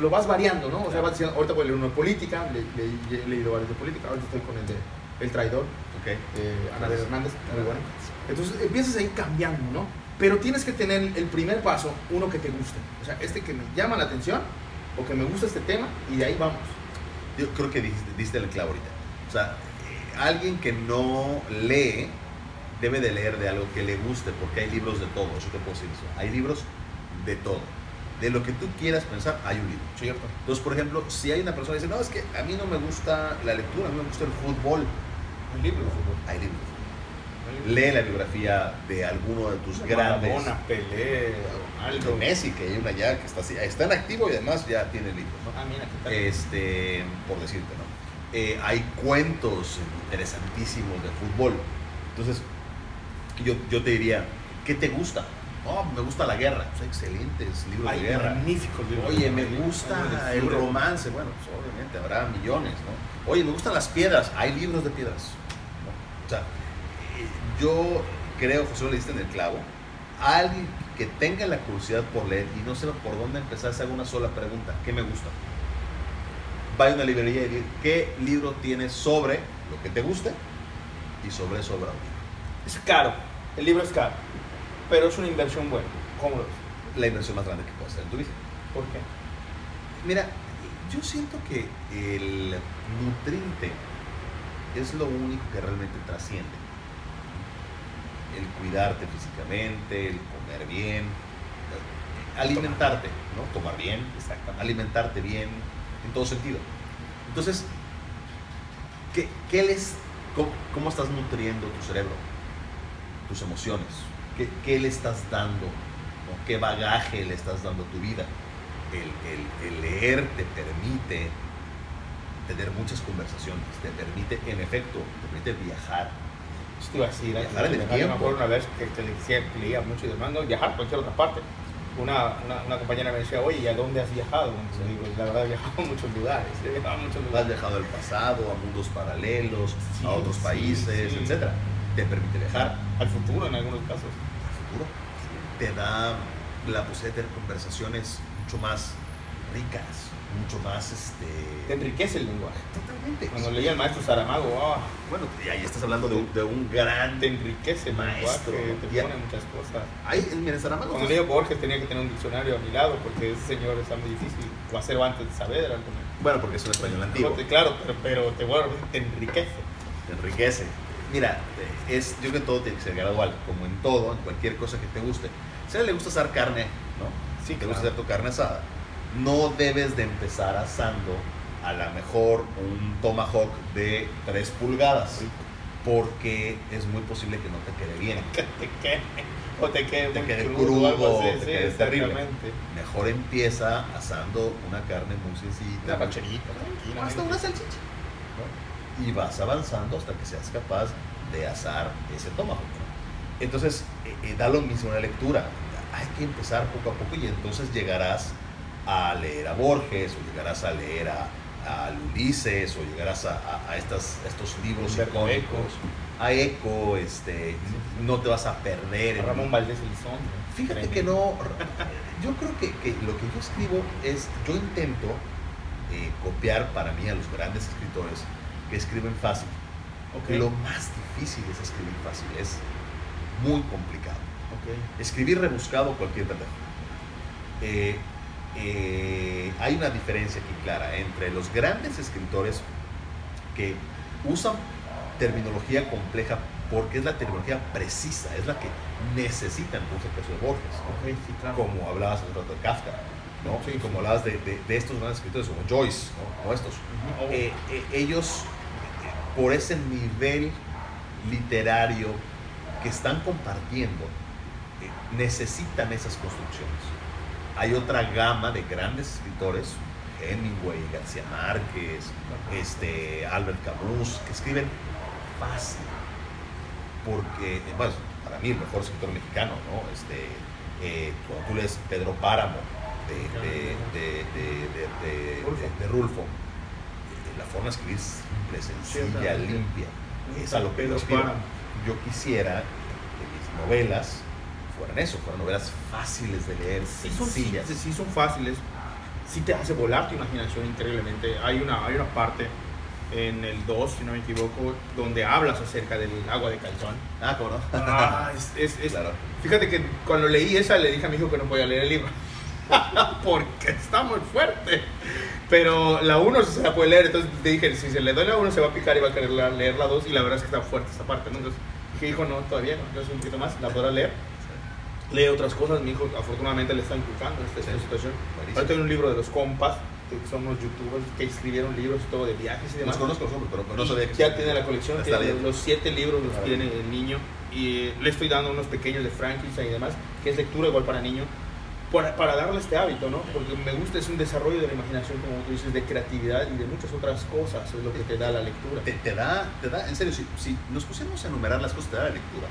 lo vas variando, ¿no? O sea, vas diciendo, ahorita voy a leer uno de política, le- le- he leído varios de política, ahorita estoy con el de El Traidor, Ok. eh, Anabel Hernández, muy bueno. Entonces empiezas a ir cambiando, ¿no? Pero tienes que tener el primer paso, uno que te guste. O sea, este que me llama la atención o que me gusta este tema y de ahí vamos. Yo creo que diste, diste el clavo ahorita. O sea, alguien que no lee debe de leer de algo que le guste, porque hay libros de todo, eso te puedo decir eso. Hay libros de todo. De lo que tú quieras pensar, hay un libro. Cierto. Entonces, por ejemplo, si hay una persona que dice, no, es que a mí no me gusta la lectura, a mí me gusta el fútbol, Un libro de fútbol. hay libros. Lee la biografía de alguno de tus grandes. Maradona, Pelé, de Ronaldo. Messi, que hay una ya que está así, está en activo y además ya tiene libros, ¿no? Ah, mira, ¿qué tal? este, por decirte, ¿no? Eh, hay cuentos interesantísimos de fútbol. Entonces, yo, yo te diría, ¿qué te gusta? Oh, me gusta la guerra. Pues, excelentes libros Hay de guerra. magníficos libros. Oye, me gusta el romance. Bueno, pues obviamente habrá millones, ¿no? Oye, me gustan las piedras. Hay libros de piedras. ¿no? O sea, eh, yo creo, José, le diste en el clavo. Alguien que tenga la curiosidad por leer y no sepa por dónde empezar, se haga una sola pregunta. ¿Qué me gusta? Vaya a una librería y diga, ¿qué libro tienes sobre lo que te guste? Y sobre eso habrá Es caro. El libro es caro. Pero es una inversión buena. ¿Cómo lo ves? La inversión más grande que puedes hacer en tu vida. ¿Por qué? Mira, yo siento que el nutrirte es lo único que realmente trasciende. El cuidarte físicamente, el comer bien, alimentarte, ¿no? Tomar bien, Exactamente. alimentarte bien, en todo sentido. Entonces, ¿qué, qué les, cómo, cómo estás nutriendo tu cerebro, tus emociones? ¿Qué, qué le estás dando? ¿Qué bagaje le estás dando a tu vida? El, el- el leer te permite tener muchas conversaciones, te permite, en efecto, te permite viajar, te iba a decir, Viajar en el tiempo. acuerdo una vez que, que le decía que leía mucho y no, viajar a cualquier otra parte. Una, una, una compañera me decía, oye, ¿y a dónde has viajado? Sí. digo, la verdad he viajado a muchos lugares, he viajado a muchos Has lugares. viajado al pasado, a mundos paralelos, Sí, a otros sí, países, etcétera. Te permite viajar Al futuro en algunos casos. al futuro. Te da la posibilidad de tener conversaciones mucho más ricas, mucho más este. Te enriquece el lenguaje. Totalmente. Cuando leía al maestro Saramago, ah, Bueno, y ahí estás hablando de un, de un gran. te enriquece el Maestro, lenguaje, te pone muchas cosas. Ahí, mira, Saramago. Cuando leía Borges tenía que tener un diccionario a mi lado porque ese señor está muy difícil. O hacerlo antes de saber algo. Bueno, porque es un español antiguo. Claro, pero, pero te enriquece. te enriquece. Mira, es, yo creo que todo tiene que ser gradual, como en todo, en cualquier cosa que te guste. Si a él le gusta asar carne, ¿no? Sí, te claro. gusta hacer tu carne asada, no debes de empezar asando a lo mejor un tomahawk de 3 pulgadas, porque es muy posible que no te quede bien. [LAUGHS] Que te quede, o te quede, Te muy quede crudo, o crudo, así, te sí, quede terrible. Mejor empieza asando una carne muy sencilla. Una muy- tranquila. hasta una salchicha. Y vas avanzando hasta que seas capaz de asar ese tomahawk. Entonces, eh, eh, da lo mismo la lectura. Hay que empezar poco a poco y entonces llegarás a leer a Borges o llegarás a leer a, a Ulises o llegarás a, a- a estas, estos libros icónicos. A Eco, este, no te vas a perder. en- Ramón Valdés Elizondo. Fíjate Tremendo. que no, [LAUGHS] yo creo que, que lo que yo escribo es, yo intento eh, copiar para mí a los grandes escritores que escriben fácil. Lo más difícil es escribir fácil, es muy complicado. Escribir rebuscado cualquier pendejo. Eh, eh, hay una diferencia aquí clara entre los grandes escritores que usan terminología compleja porque es la terminología precisa, es la que necesitan, es el caso de Borges, ¿no? Ok, sí, claro. como hablabas hace rato de Kafka, ¿no? Sí, como sí. hablabas de, de- de estos grandes escritores como Joyce, ¿no? como estos. Eh, eh, ellos, por ese nivel literario que están compartiendo, eh, necesitan esas construcciones. Hay otra gama de grandes escritores, Hemingway, García Márquez, este, Albert Camus, que escriben fácil. Porque, eh, bueno, para mí el mejor escritor mexicano, ¿no? Este, eh, cuando tú lees Pedro Páramo de, de, de, de- de- de- Rulfo. de- de Rulfo, eh, la forma de escribir es simple, sencilla, Ciertamente. limpia. Es a lo que yo aspiro. Yo quisiera que mis novelas fueran eso, fueran novelas fáciles de leer, Sí son, sí, sencillas. sí son fáciles, sí te hace volar tu imaginación increíblemente. Hay una, hay una parte en el 2, si no me equivoco, donde hablas acerca del agua de calzón. Ah, ¿cómo no? Ah, es, es- es- [LAUGHS] Claro. Fíjate que cuando leí esa le dije a mi hijo que no podía leer el libro. [LAUGHS] Porque está muy fuerte. Pero la 1 sí se la puede leer. Entonces dije, si se le doy la 1 se va a picar y va a querer leer la 2. Y la verdad es que está fuerte esta parte. ¿no? Entonces dije, hijo, no, todavía no. Entonces un poquito más, la podrá leer. Lee otras cosas. Mi hijo afortunadamente le está inculcando esta, esta situación. Ahorita hay un libro de los compas, que son unos youtubers que escribieron libros todo de viajes y demás. Los conozco los pero, no sabía que ya tiene la colección, tiene los siete libros los tiene el niño y le estoy dando unos pequeños de Frankenstein y demás, que es lectura igual para niño, para, para darle este hábito, ¿no? Porque me gusta, es un desarrollo de la imaginación, como tú dices, de creatividad y de muchas otras cosas, es lo que te da la lectura. Te, te da, te da, en serio, si, si nos pusiéramos a enumerar las cosas que te da la lectura,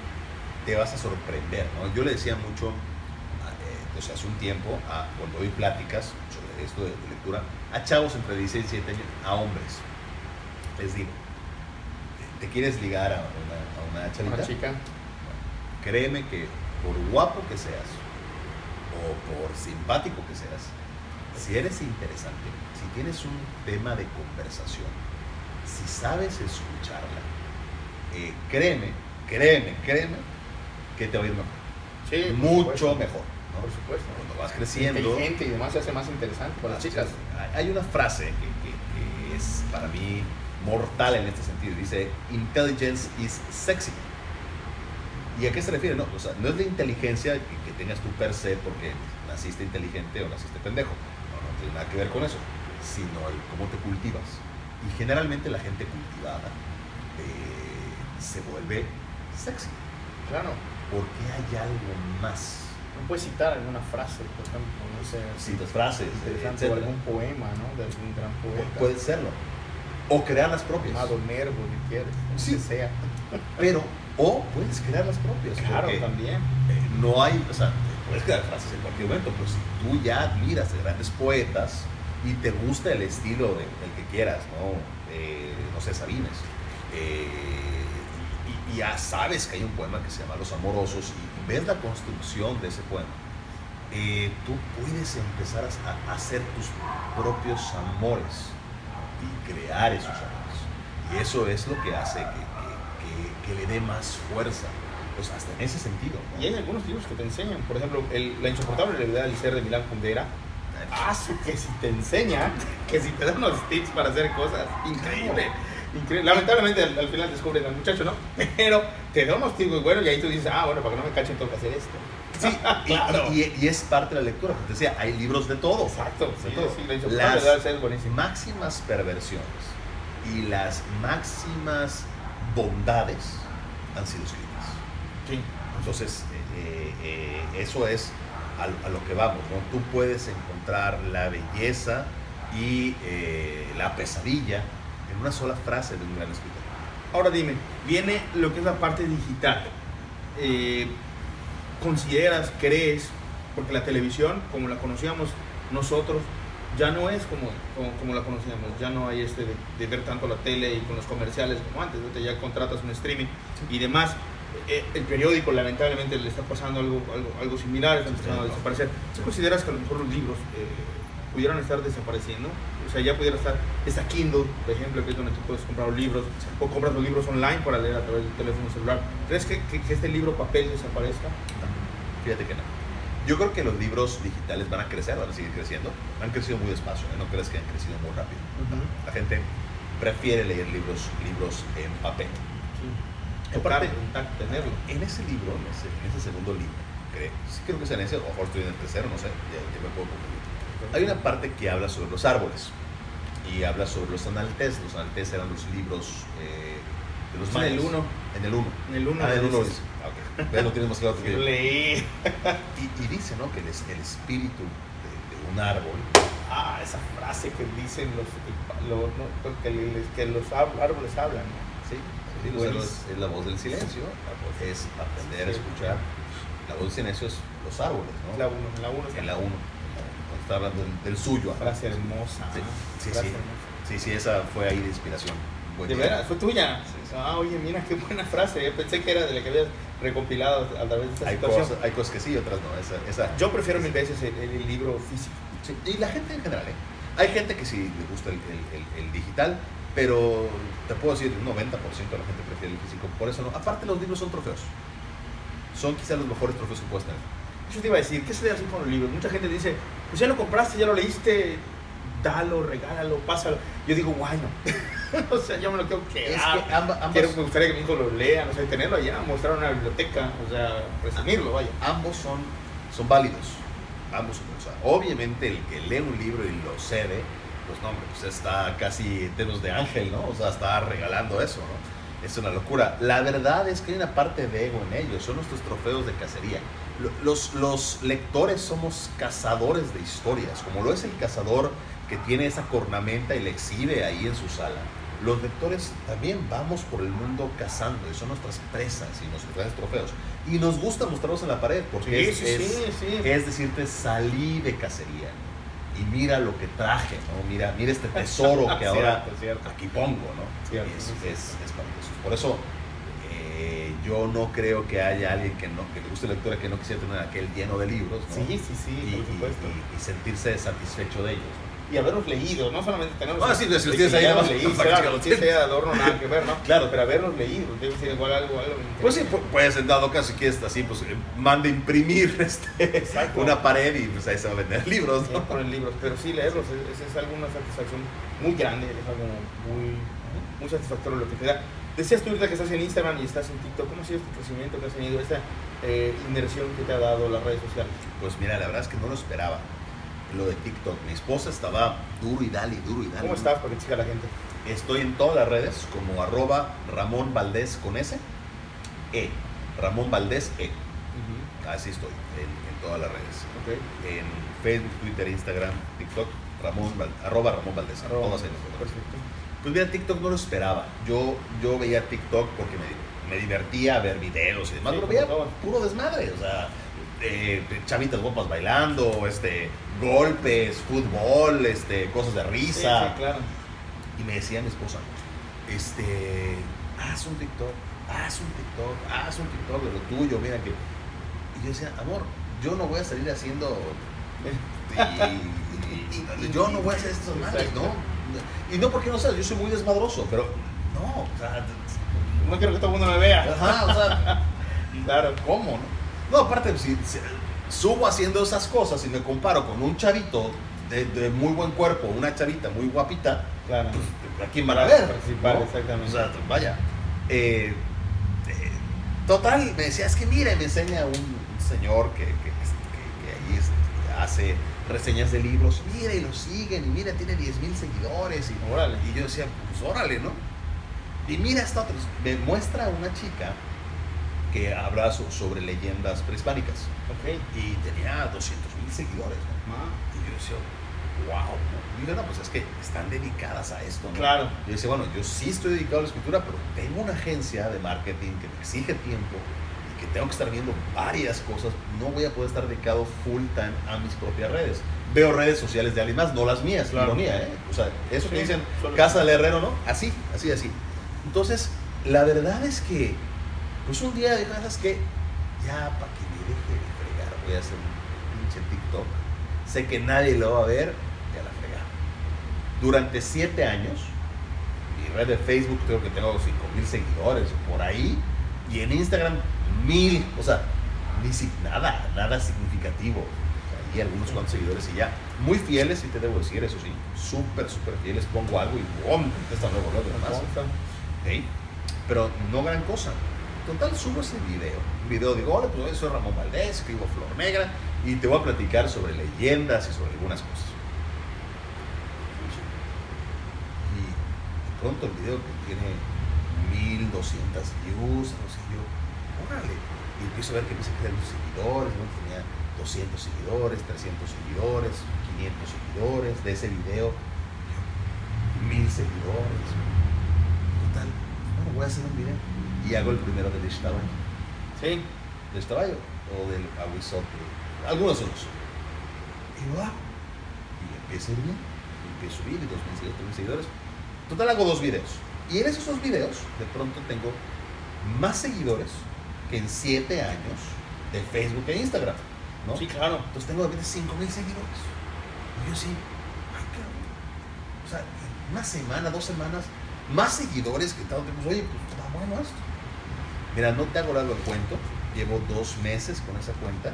te vas a sorprender, ¿no? Yo le decía mucho, eh, o sea, hace un tiempo, a- cuando doy pláticas sobre esto de, de lectura, a chavos entre 16 y 17 años, a hombres, les digo, ¿te quieres ligar a una, a una chavita? Una chica, Créeme que por guapo que seas o por simpático que seas, si eres interesante, si tienes un tema de conversación, si sabes escucharla, eh, créeme, créeme, créeme que te va a ir mejor. sí, Mucho supuesto, mejor. ¿no? Por supuesto. Cuando vas creciendo, Inteligente y demás se hace más interesante para las chicas. hay- hay una frase que, que- que es para mí mortal en este sentido. Dice, intelligence is sexy. ¿Y a qué se refiere? No, o sea, no es la inteligencia tengas tú per se porque naciste inteligente o naciste pendejo. No, no tiene nada que ver con eso. Sino el cómo te cultivas. Y generalmente la gente cultivada eh, se vuelve sexy. Claro, Porque hay algo más. no puedes citar alguna frase, por ejemplo, no sé, Citas frases, interesante, o etc. algún poema, ¿no? De algún gran poeta. Puede serlo. O crear las propias. Llamado Nervo, si quieres, Sí. que sea. Pero, o puedes crear las propias. Claro, también. eh, no hay, o sea, puedes crear frases en cualquier momento, pero si tú ya admiras a grandes poetas y te gusta el estilo de- del que quieras, ¿no? Eh, no sé, Sabines. eh, y, y ya sabes que hay un poema que se llama Los Amorosos y ves la construcción de ese poema. eh, tú puedes empezar a, a hacer tus propios amores y crear esos amores. Y eso es lo que hace que, que- le dé más fuerza. Pues hasta en ese sentido. ¿no? Y hay algunos libros que te enseñan, por ejemplo, el- La insoportable realidad del ser de Milán Kundera. Ah, su- que si te enseña, que si te da unos tips para hacer cosas, increíble. increíble. Lamentablemente al, al final descubren al muchacho, ¿no? Pero te da unos tips muy buenos y ahí tú dices, ah, bueno, para que no me cachen tengo que hacer esto. Sí, y- [LAUGHS] Claro. y, y es parte de la lectura. Como te decía, hay libros de todo. Exacto, Sí. sí, sí, la insoportable Las realidad del ser es buenísimo. máximas perversiones y las máximas bondades han sido escritas. Sí. Entonces, eh, eh, eso es a, a lo que vamos, ¿no? Tú puedes encontrar la belleza y eh, la pesadilla en una sola frase de un gran escritor. Ahora dime, viene lo que es la parte digital. ¿Consideras, crees, porque la televisión, como la conocíamos nosotros, ya no es como, como, como la conocíamos, ya no hay este de, de ver tanto la tele y con los comerciales como antes, ya contratas un streaming y demás. Eh, el periódico lamentablemente le está pasando algo, algo, algo similar, está empezando a desaparecer. ¿Tú consideras que a lo mejor los libros eh, pudieran estar desapareciendo? O sea, ya pudiera estar, está Kindle, por ejemplo, que es donde tú puedes comprar los libros, o compras los libros online para leer a través del teléfono celular. ¿Crees que, que, que este libro papel desaparezca? Fíjate que no. Yo creo que los libros digitales van a crecer, van a seguir creciendo. Han crecido muy despacio, ¿eh? no crees que han crecido muy rápido. La gente prefiere leer libros, libros en papel. Sí. Aparte- tenerlo. En ese libro, en ese, en ese segundo libro, creo, sí creo que es en ese, o mejor estoy en el tercero, no sé, ya, ya me puedo confundir. Hay una parte que habla sobre los árboles y habla sobre los analtes. Los analtes eran los libros eh, de los Sí, en el mayas. uno. En el 1. En el 1 Ah, en el 1 dice. Ah, ok. Ves, lo tienes más claro que [LAUGHS] yo. leí. Y, y dice, ¿no? Que el, el espíritu de, de un árbol Ah, esa frase que dicen los, lo- no, que, les- que los árboles hablan. ¿no? Sí, sí, o sea, Buenísimo. es, es la voz del silencio, es aprender a Sí. escuchar. La voz del silencio es los árboles, ¿no? La 1, en la 1 En la 1, cuando está hablando del, del suyo. Frase hermosa. Sí, sí, Frase sí. hermosa. Sí, sí, esa fue ahí de inspiración. Buen De día. veras, fue tuya. Sí, sí. Ah, oye, mira qué buena frase. Yo pensé que era de la que habías recompilado a través de esta Hay situación. cosas, hay cosas que sí, otras no. Esa, esa, Yo prefiero mil veces el, el libro físico. sí. Y la gente en general, ¿eh? Hay gente que sí le gusta el, el- el- el digital, pero te puedo decir, un 90% de la gente prefiere el físico. Por eso no. Aparte, los libros son trofeos. Son quizás los mejores trofeos que puedes tener. Yo te iba a decir, ¿qué se debe hacer con los libros? Mucha gente dice, pues ya lo compraste, ya lo leíste, dalo, regálalo, pásalo. Yo digo, bueno, [LAUGHS] o sea, yo me lo quiero Es quedar. que amba- Quiero, me gustaría que mi hijo lo lea, no sé, tenerlo allá, mostrar en una biblioteca, o sea, presumirlo, vaya. ambos son, son válidos. Ambos son. O sea, obviamente el que lee un libro y lo cede, pues no, pues está casi en dedos de ángel, ¿no? O sea, está regalando eso, ¿no? Es una locura. La verdad es que hay una parte de ego en ellos, son nuestros trofeos de cacería. Lo- Los, los lectores somos cazadores de historias, como lo es el cazador que tiene esa cornamenta y la exhibe ahí en su sala. Los lectores también vamos por el mundo cazando y son nuestras presas y nuestros grandes trofeos. Y nos gusta mostrarlos en la pared porque es, es- sí, sí. es decirte, salí de cacería y mira lo que traje, ¿no? Mira, mira este tesoro [LAUGHS] que ahora Cierto, cierto. aquí pongo, ¿no? Cierto, es, sí, sí. es, es maravilloso. Por eso eh, yo no creo que haya alguien que no que le guste la lectura que no quisiera tener aquel lleno de libros, ¿no? Sí, sí, sí, y, por supuesto. y- y sentirse satisfecho de ellos. Y haberlos leído, no solamente tenerlos. Ah, sí, pues, si los tienes ahí, nada más leí, para que claro, sí de adorno, nada que ver, ¿no? Claro. Pero haberlos leído, debe ser igual algo, algo Pues sí, interesante. pu- puedes en dado caso, si quieres así, pues eh, manda imprimir [LAUGHS] este, Exacto. una pared y pues ahí se van a vender libros, Sí, ¿no? poner libros, pero sí leerlos es, es, alguna satisfacción muy grande, es algo muy, muy satisfactorio lo que te da. Decías tú ahorita que estás en Instagram y estás en TikTok, ¿cómo ha sido este crecimiento que has tenido, esta eh, inmersión que te ha dado las redes sociales? Pues mira, la verdad es que no lo esperaba. Lo de TikTok. Mi esposa estaba duro y dale, duro y dale. ¿Cómo estás para que siga la gente? Estoy en todas las redes como arroba Ramón Valdés con S. E. Ramón Valdés E. Así estoy en, en todas las redes. Ok. En Facebook, Twitter, Instagram, TikTok, Ramón, arroba Ramón Valdés. Arroba. Las encuentras. Perfecto. Pues mira, TikTok no lo esperaba. Yo, yo veía TikTok porque me, me divertía ver videos y demás, Sí, pero veía puro desmadre, o sea, eh, chavitas guapas bailando, este, golpes, fútbol, este, cosas de risa. sí, claro. Y me decía mi esposa, este, haz un TikTok, haz un TikTok, haz un TikTok de lo tuyo, mira que... Y yo decía, amor, yo no voy a salir haciendo... Y, y- y yo no voy a hacer estas madres, ¿no? Y no porque no sé, yo soy muy desmadroso, pero no, o sea, No quiero que todo el mundo me vea. ajá, o sea, [LAUGHS] Claro. ¿cómo, no? No, aparte, si, si subo haciendo esas cosas y me comparo con un chavito de, de muy buen cuerpo, una chavita muy guapita, Claro. pues, ¿a quién van a ver? Exactamente. O sea, vaya. eh, eh, total, me decía, es que mira, y me enseña un, un señor que, que, que- que ahí es- hace reseñas de libros, mira, y lo siguen, y mira, tiene 10 mil seguidores, y, Órale. y yo decía, pues órale, ¿no? Y mira esta otra, me muestra una chica que habla so- sobre leyendas prehispánicas, Ok. y tenía 200 mil seguidores, ¿no? Ah, Y yo decía, wow. Y yo, no, pues es que están dedicadas a esto, ¿no? Claro. Yo decía, bueno, yo sí estoy dedicado a la escritura, pero tengo una agencia de marketing que me exige tiempo y que tengo que estar viendo varias cosas. No voy a poder estar dedicado full time a mis propias redes. Veo redes sociales de alguien más, no las mías, Claro. ironía, ¿eh? O sea, eso que dicen, solo- casa del herrero, ¿no? Así, así, así. Entonces, la verdad es que, pues un día dije, ¿sabes qué? Ya, para que me deje de fregar, voy a hacer un pinche TikTok. Sé que nadie lo va a ver, ya la fregada. Durante siete años, mi red de Facebook creo que tengo 5 mil seguidores por ahí, y en Instagram mil, o sea, ni si, nada, nada significativo. Y algunos cuantos seguidores y ya. Muy fieles, sí te debo decir, eso sí, súper, súper fieles. Pongo algo y ¡bum! Contesta luego, luego, demás. Pero no gran cosa. Total, subo ese video. Un video digo, hola, pues soy Ramón Valdés, escribo Flor Negra y te voy a platicar sobre leyendas y sobre algunas cosas. Y de pronto el video que tiene 1200 views, no sé yo, órale. Y empiezo a ver que empieza a los seguidores, ¿no? tenía 200 seguidores, 300 seguidores, 500 seguidores de ese video, yo, 1000 seguidores. Total, bueno, voy a hacer un video. Y hago el primero del Ishtabayo. Sí. Del Ishtabayo o del Aguizote. Algunos esos. Y lo hago. Y empieza a ir bien. Y empiezo a subir y 2.000 seguidores, 3.000 seguidores. Total, hago dos videos. Y en esos dos videos, de pronto tengo más seguidores que en 7 años de Facebook e Instagram. ¿no? Sí, claro. Entonces tengo de repente 5.000 seguidores. Y yo sí, ay, cabrón. O sea, en una semana, dos semanas, más seguidores que tanto tiempo. Oye, pues está bueno esto. Mira, no te hago largo el cuento. Llevo dos meses con esa cuenta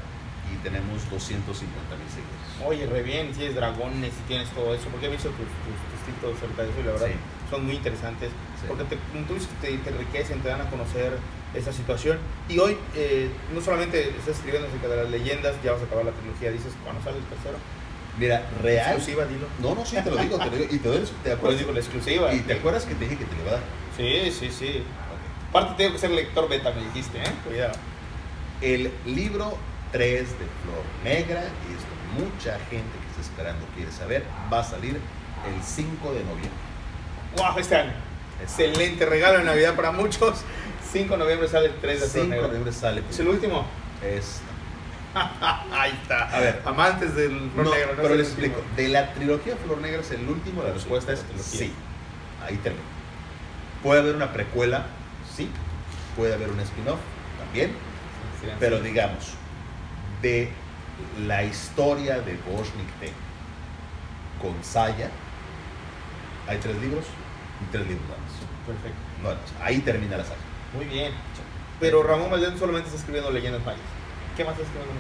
y tenemos 250 mil seguidores. Oye, re bien, tienes dragones y tienes todo eso, porque he visto tus, tus, acerca de eso y la verdad Sí. son muy interesantes, Sí. porque te, tú dices, te, te enriquecen, te dan a conocer esa situación. Y hoy eh, no solamente estás escribiendo acerca de las leyendas, ya vas a acabar la trilogía, dices, cuando sale el tercero, Mira, real. exclusiva, dilo. No, no, sí, te lo digo, te lo digo. Y te, doy- te [LAUGHS] Pues acuerdas, digo, la exclusiva. y te acuerdas que te dije que te le iba a dar. Sí, sí, sí. Aparte tengo que ser lector beta, me dijiste, ¿eh? Cuidado. El libro 3 de Flor Negra, y esto mucha gente que está esperando quiere saber, va a salir el 5 de noviembre. ¡Wow! Este año. Excelente regalo de Navidad para muchos. 5 de noviembre sale el 3 de 5 de noviembre sale. ¿Es el último? Es- [LAUGHS] Ahí está. A ver. Amantes del Flor No, Negra. no pero es les explico. De la trilogía Flor Negra es el último, la Sí, respuesta es la trilogía. sí. Ahí termina. Puede haber una precuela, sí. Puede haber un spin-off, también. Sí, sí. Pero digamos, de la historia de Boschnik T con Saya, hay tres libros y tres libros más. Perfecto. No, ahí termina la saga. Muy bien. Pero Ramón Valdés solamente está escribiendo leyendas mayas. ¿Qué más está escribiendo?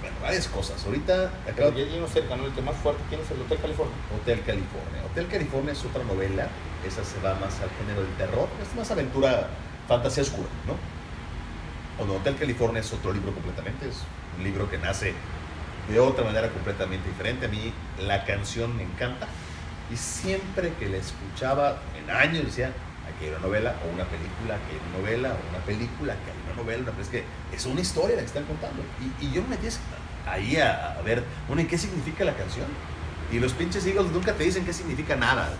Bueno, varias cosas. Ahorita Pero acabo ya lleno cerca, ¿no? El que más fuerte tiene es el Hotel California. Hotel California. Hotel California es otra novela, esa se va más al género del terror, es más aventura, fantasía oscura, ¿no? O no, Hotel California es otro libro completamente, es un libro que nace de otra manera completamente diferente. A mí la canción me encanta y siempre que la escuchaba en años decía, aquí hay una novela o una película, aquí hay una novela o una película, aquí hay una novela, pero es que es una historia la que están contando. Y, y yo me metí ahí a, a ver, bueno, ¿y qué significa la canción? Y los pinches Eagles nunca te dicen qué significa nada.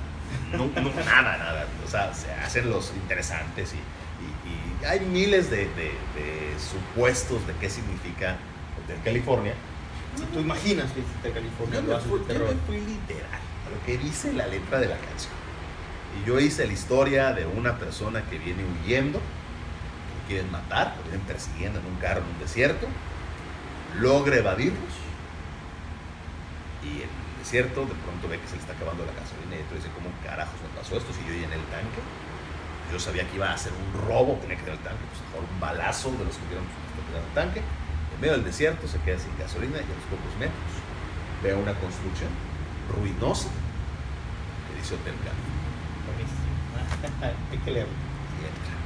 No, no, nada, nada. O sea, se hacen los interesantes y, y- y hay miles de, de- de supuestos de qué significa Hotel California. Si tú imaginas que hiciste California, Yo me, fui, yo me fui literal a lo que dice la letra de la canción. Y yo hice la historia de una persona que viene huyendo, que quieren matar, que vienen persiguiendo en un carro en un desierto, logra evadirlos y el desierto de pronto ve que se le está acabando la gasolina y entonces dice, ¿cómo carajos me pasó esto si yo llené el tanque? Yo sabía que iba a ser un robo, tenía que tener el tanque, pues mejor un balazo de los que dieron el tanque. En medio del desierto se queda sin gasolina y a los pocos metros ve una construcción ruinosa que dice Hotel California. [LAUGHS] Hay que leerlo.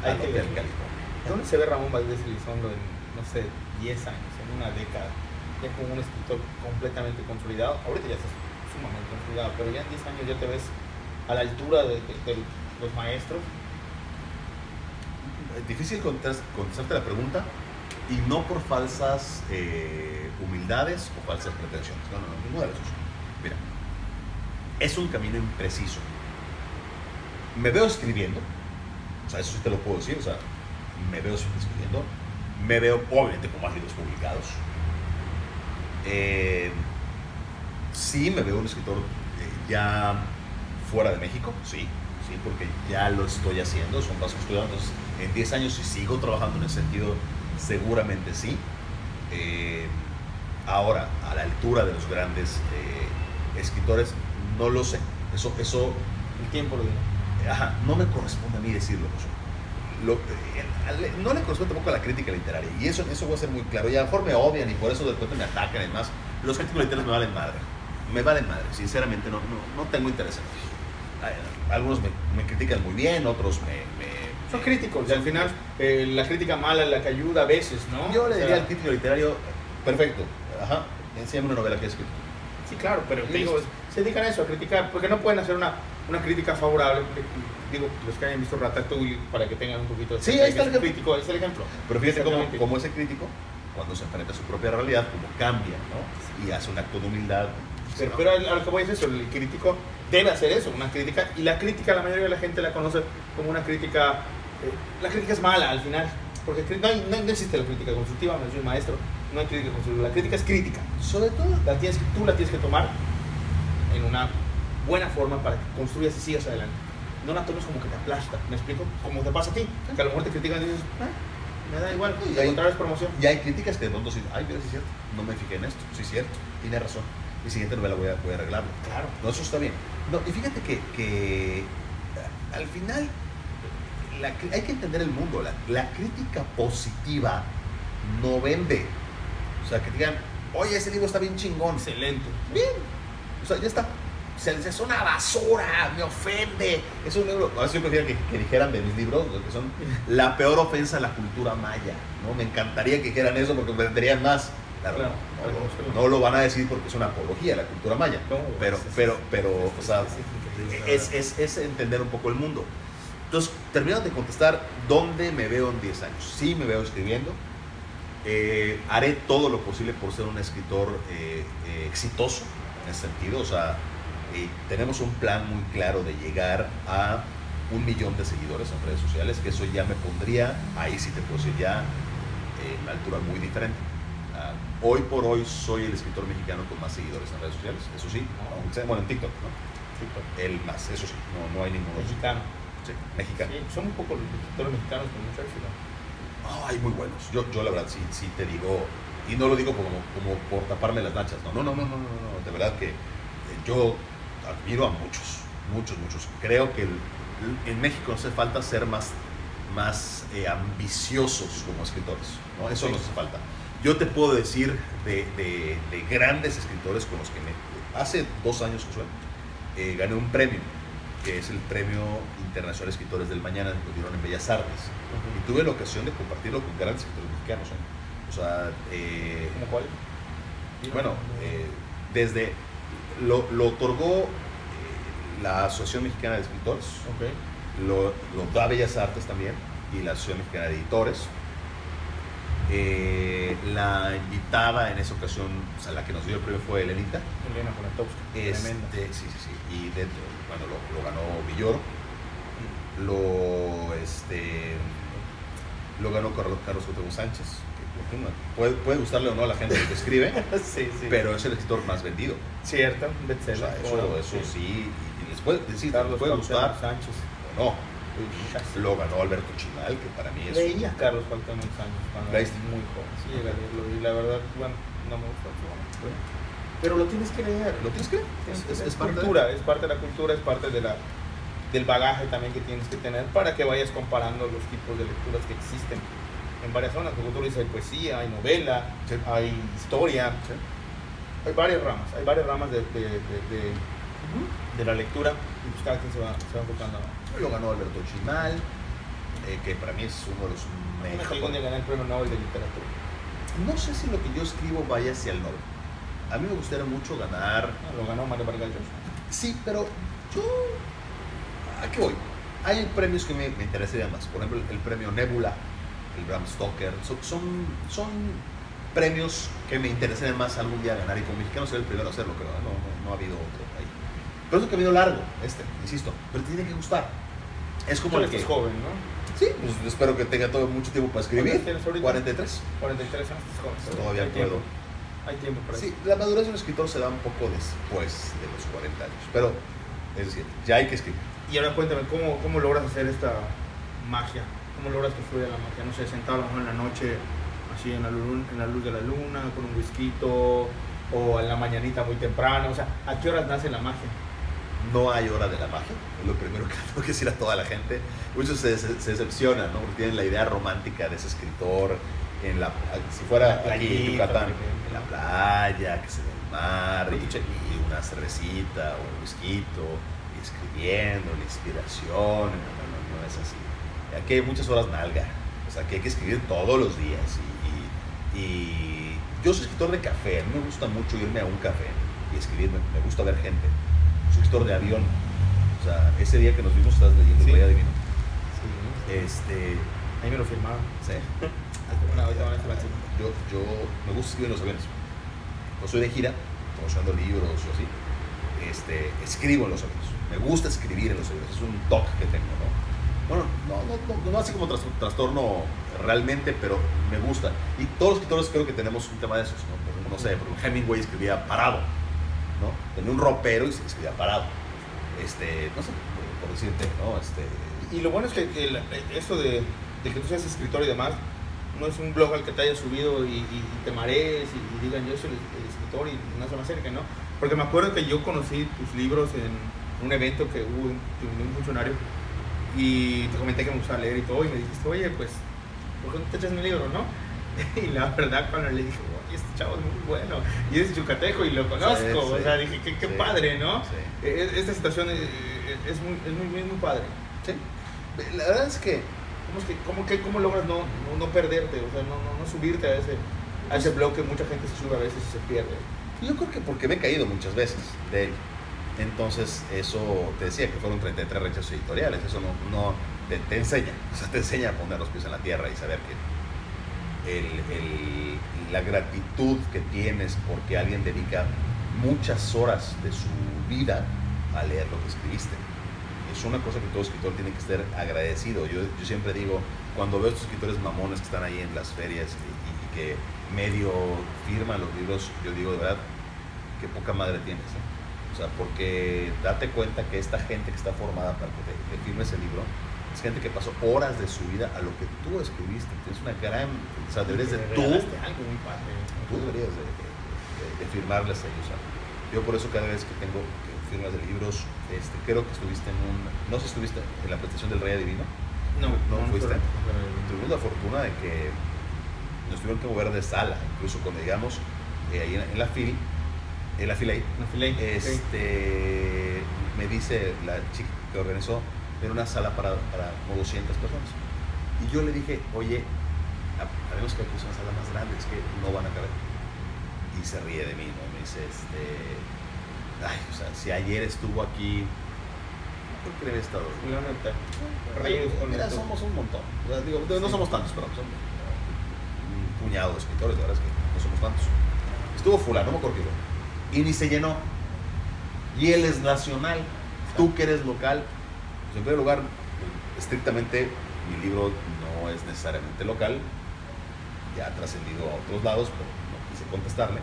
Hay que Hotel. California. ¿Dónde se ve Ramón Valdés Elizondo en, no sé, 10 años, en una década? Ya como un escritor completamente consolidado. Ahorita ya estás sumamente consolidado, pero ya en 10 años ya te ves a la altura de, los maestros. Es difícil contest- contestarte la pregunta y no por falsas eh, humildades o falsas pretensiones. No, no, no, ninguna de las. Mira, es un camino impreciso. Me veo escribiendo, o sea, eso sí te lo puedo decir, o sea, me veo escribiendo, me veo obviamente con más libros publicados. Eh, sí, me veo un escritor eh, ya fuera de México, sí, sí, porque ya lo estoy haciendo, son pasos que. Entonces, en 10 años, si sigo trabajando en ese sentido, seguramente sí. Eh, ahora, a la altura de los grandes eh, escritores, no lo sé. Eso, eso El tiempo lo ajá, no me corresponde a mí decirlo, José. Lo- al- no le corresponde tampoco a la crítica literaria. Y eso, eso voy a ser muy claro. Y a lo mejor me odian y por eso de repente me atacan y demás. Los críticos literarios me valen madre. Me valen madre. Sinceramente, no, no, no tengo interés en. Ay, Algunos me, me critican muy bien, otros me... me- Son críticos, y al final eh, la crítica mala es la que ayuda a veces, ¿no? Yo le O sea, diría al crítico literario, perfecto, ajá, enséñame una novela que he escrito. Sí, claro, pero te digo, se dedican a eso, a criticar, porque no pueden hacer una, una crítica favorable. Digo, los que hayan visto Ratatouille, para que tengan un poquito de... Sí, ahí está el ejemplo. crítico, ahí está el ejemplo. Pero fíjate cómo, cómo ese crítico, cuando se enfrenta a su propia realidad, como cambia, ¿no? Y hace un acto de humildad. Pero, ¿no? pero a lo que voy es eso, el crítico debe hacer eso, una crítica, y la crítica la mayoría de la gente la conoce como una crítica, eh, la crítica es mala al final, porque no, hay- no- existe la crítica constructiva, me soy maestro, no hay crítica constructiva, la crítica es crítica, Sobre todo, la tienes tú la tienes que tomar en una buena forma para que construyas y sigas adelante. No la tomes como que te aplasta, ¿me explico? Como te pasa a ti, que a lo mejor te critican y dices, "Ah, me da igual, Y al hay- promoción. y hay críticas que de pronto dicen, ay, mira, sí es cierto, no me fijé en esto, sí es cierto, tiene razón. Mi siguiente novela voy a, voy a arreglarlo. Claro. No, eso está bien. No, y fíjate que, que, eh, al final la hay que entender el mundo. La, la crítica positiva no vende. O sea, que digan, oye, ese libro está bien chingón. Excelente. Bien. O sea, ya está. Se es una basura, me ofende. Es un libro. Ahora sí yo prefiero que, que dijeran de mis libros, que son [LAUGHS] la peor ofensa a la cultura maya. ¿no? Me encantaría que dijeran eso porque me venderían más. Claro, Claro, no, lo van a decir porque es una apología a la cultura maya. Pero, pero, pero, o sea, es, es, es entender un poco el mundo. Entonces, terminando de contestar, ¿dónde me veo en 10 años? Sí, me veo escribiendo. Eh, haré todo lo posible por ser un escritor eh, eh, exitoso en ese sentido. O sea, eh, tenemos un plan muy claro de llegar a un millón de seguidores en redes sociales, que eso ya me pondría, ahí sí te puedo decir, ya en una altura muy diferente. Hoy por hoy soy el escritor mexicano con más seguidores en redes sociales, eso sí, aunque sea- bueno, en TikTok, ¿no? El más, eso sí, no, no hay ninguno. Mexicano. Sí, mexicano. Sí, son un poco los escritores mexicanos con mucho éxito. Ay, muy buenos. Yo, yo la verdad sí, sí te digo, y no lo digo como, como por taparme las nachas, no, no, no, no, no, no, no, de verdad que eh, yo admiro a muchos, muchos, muchos. Creo que el- en México no hace falta ser más, más eh, ambiciosos como escritores, ¿no? Eso Sí. nos hace falta. Yo te puedo decir de, de- de grandes escritores con los que me... Hace dos años, Josué, eh, gané un premio, que es el Premio Internacional de Escritores del Mañana, que lo dieron en Bellas Artes. Y tuve la ocasión de compartirlo con grandes escritores mexicanos. ¿eh? O sea, eh, ¿Cómo cuál? bueno, eh, desde lo, lo otorgó eh, la Asociación Mexicana de Escritores, lo, lo da Bellas Artes también y la Asociación Mexicana de Editores. Eh, la invitada en esa ocasión, o sea, la que nos dio el premio fue Elenita. Elena. Tremenda. Este, sí, sí, sí. Y dentro, bueno, lo, lo ganó Villoro. Lo, este, lo ganó Carlos, Carlos Cuauhtémoc Sánchez. que, bueno, Puede, puede gustarle o no a la gente que escribe, [LAUGHS] sí, sí. pero es el escritor más vendido. Cierto, un O bestseller. sea, eso, eso sí. Y, y les puede decir, les puede gustar Sánchez. o no. Lo ganó Alberto Chimal, que para mí es. Leía a Carlos Cuauhtémoc Sánchez cuando era muy joven. Sí, llegué a leerlo y la verdad, bueno, no me gustó. Bueno, Pero lo tienes que leer. ¿Lo tienes que? Es, Es, es es parte de- cultura, es parte de la cultura, es parte de la, del bagaje también que tienes que tener para que vayas comparando los tipos de lecturas que existen en varias zonas. Porque tú dices, hay poesía, hay novela, Sí. hay historia, Sí. hay varias ramas, hay varias ramas de, de, de, de- de la lectura y pues cada quien se va, se va enfocando. Lo ganó Alberto Chimal, eh, que para mí es uno de los Me algún día mejores. el premio Nobel de literatura. No sé si lo que yo escribo vaya hacia el Nobel. A mí me gustaría mucho ganar. Ah, Lo ganó Mario Vargas Llosa. Sí, pero yo. ¿A qué voy? Hay premios que me, me interesarían más. Por ejemplo, el premio Nebula, el Bram Stoker. Son, son, son premios que me interesarían más algún día ganar. Y como mexicano ser el primero a hacerlo, creo. No, no, no ha habido otro. Pero es un camino largo, este, insisto. Pero tiene que gustar. Es como el que. estás joven, ¿no? Sí, pues espero que tenga todo mucho tiempo para escribir. ¿Cuántos tienes ahorita? 43. 43 años, estás joven. Todavía Hay tiempo. puedo. Hay tiempo para Sí, la madurez de un escritor se da un poco después de los 40 años. Pero, es decir, ya hay que escribir. Y ahora cuéntame, ¿cómo, ¿cómo logras hacer esta magia? ¿Cómo logras que fluya la magia? No sé, sentado a lo mejor en la noche, así en la, luz, en la luz de la luna, con un whisky, o en la mañanita muy temprano. O sea, ¿a qué horas nace la magia? No hay hora de la magia, es lo primero que [LAUGHS] tengo que decir a toda la gente. Muchos se, se- se decepcionan, ¿no? Porque tienen la idea romántica de ese escritor en la, si fuera La aquí en Yucatán, en la playa, que se ve el mar, y, y una cervecita o un whisky, y escribiendo, la inspiración, no, no, no, no es así. Aquí hay muchas horas nalga, o sea, que hay que escribir todos los días. Y, y- y yo soy escritor de café, a mí me gusta mucho irme a un café y escribir, me, me gusta ver gente. Escritor de avión, o sea, ese día que nos vimos estás leyendo Sí. el Rey Adivino. Sí. Este, Ahí me lo firmaron. sí. [LAUGHS] Bueno, ahorita van a estar así. yo, yo me gusta escribir en los aviones. No soy de gira, promocionando libros o así. Este, escribo en los aviones. Me gusta escribir en los aviones. Es un toque que tengo, ¿no? Bueno, no, no, no, no así como tras- trastorno realmente, pero me gusta. Y todos los escritores creo que tenemos un tema de esos, ¿no? No sé, por ejemplo, Hemingway escribía parado, ¿no? Tenía un ropero y se escribía parado. Este, no sé, por, decirte, ¿no? Este, Y lo bueno es que el- esto de, que tú seas escritor y demás, no es un blog al que te hayas subido y, te marees y, digan yo soy el, el escritor y se me acerque, ¿no? Porque me acuerdo que yo conocí tus libros en un evento que hubo en- de un funcionario y te comenté que me gustaba leer y todo y me dijiste, oye, pues, ¿por qué no te echas mi libro, no? [LAUGHS] Y la verdad cuando le dije, oye, este chavo es muy bueno y es yucateco y lo conozco, Sí, o sí. sea, dije, qué, qué Sí. padre, ¿no? sí. Eh, Esta situación es, es muy, es muy, muy, muy padre. Sí. La verdad es que ¿Cómo, es que, cómo, que- cómo logras no, no, no perderte? O sea, no, no, no subirte a ese, a ese blog que mucha gente se sube a veces y se pierde. Yo creo que porque me he caído muchas veces de él. Entonces, eso te decía que fueron 33 rechazos editoriales. Eso no, no te, te enseña. O sea, te enseña a poner los pies en la tierra y saber que la gratitud que tienes porque alguien dedica muchas horas de su vida a leer lo que escribiste. Es una cosa que todo escritor tiene que estar agradecido. Yo, yo siempre digo, cuando veo estos escritores mamones que están ahí en las ferias y, que medio firman los libros, yo digo de verdad, qué poca madre tienes. ¿eh? O sea, porque date cuenta que esta gente que está formada para que te firme ese libro, es gente que pasó horas de su vida a lo que tú escribiste. Tienes una gran... O sea, deberías de tú, regalaste algo muy padre. tú deberías de, de- de firmarles a ellos. algo. Yo por eso cada vez que tengo que firmas de libros, este, creo que estuviste en un... No sé si estuviste en la presentación del Rey Adivino. No, ¿No fuiste? Tuvimos la fortuna de que nos tuvieron que mover de sala, incluso cuando llegamos eh, ahí en, en la fila, en la fila ahí, no, filé. este, me dice la chica que organizó, era una sala para, para como 200 personas. Y yo le dije, oye, ha- habemos que aquí es una sala más grande, es que no van a caber. Y se ríe de mí, ¿no? Me dice, este, ay, o sea, si ayer estuvo aquí, ¿por qué debe con Mira, somos un montón. O sea, digo, no somos tantos, pero somos un puñado de escritores, la verdad es que no somos tantos. Estuvo fulano, no me acuerdo Y ni se llenó. Y él es nacional. Tú que eres local. Pues en primer lugar, estrictamente, mi libro no es necesariamente local. Ya ha trascendido a otros lados, pero no quise contestarle.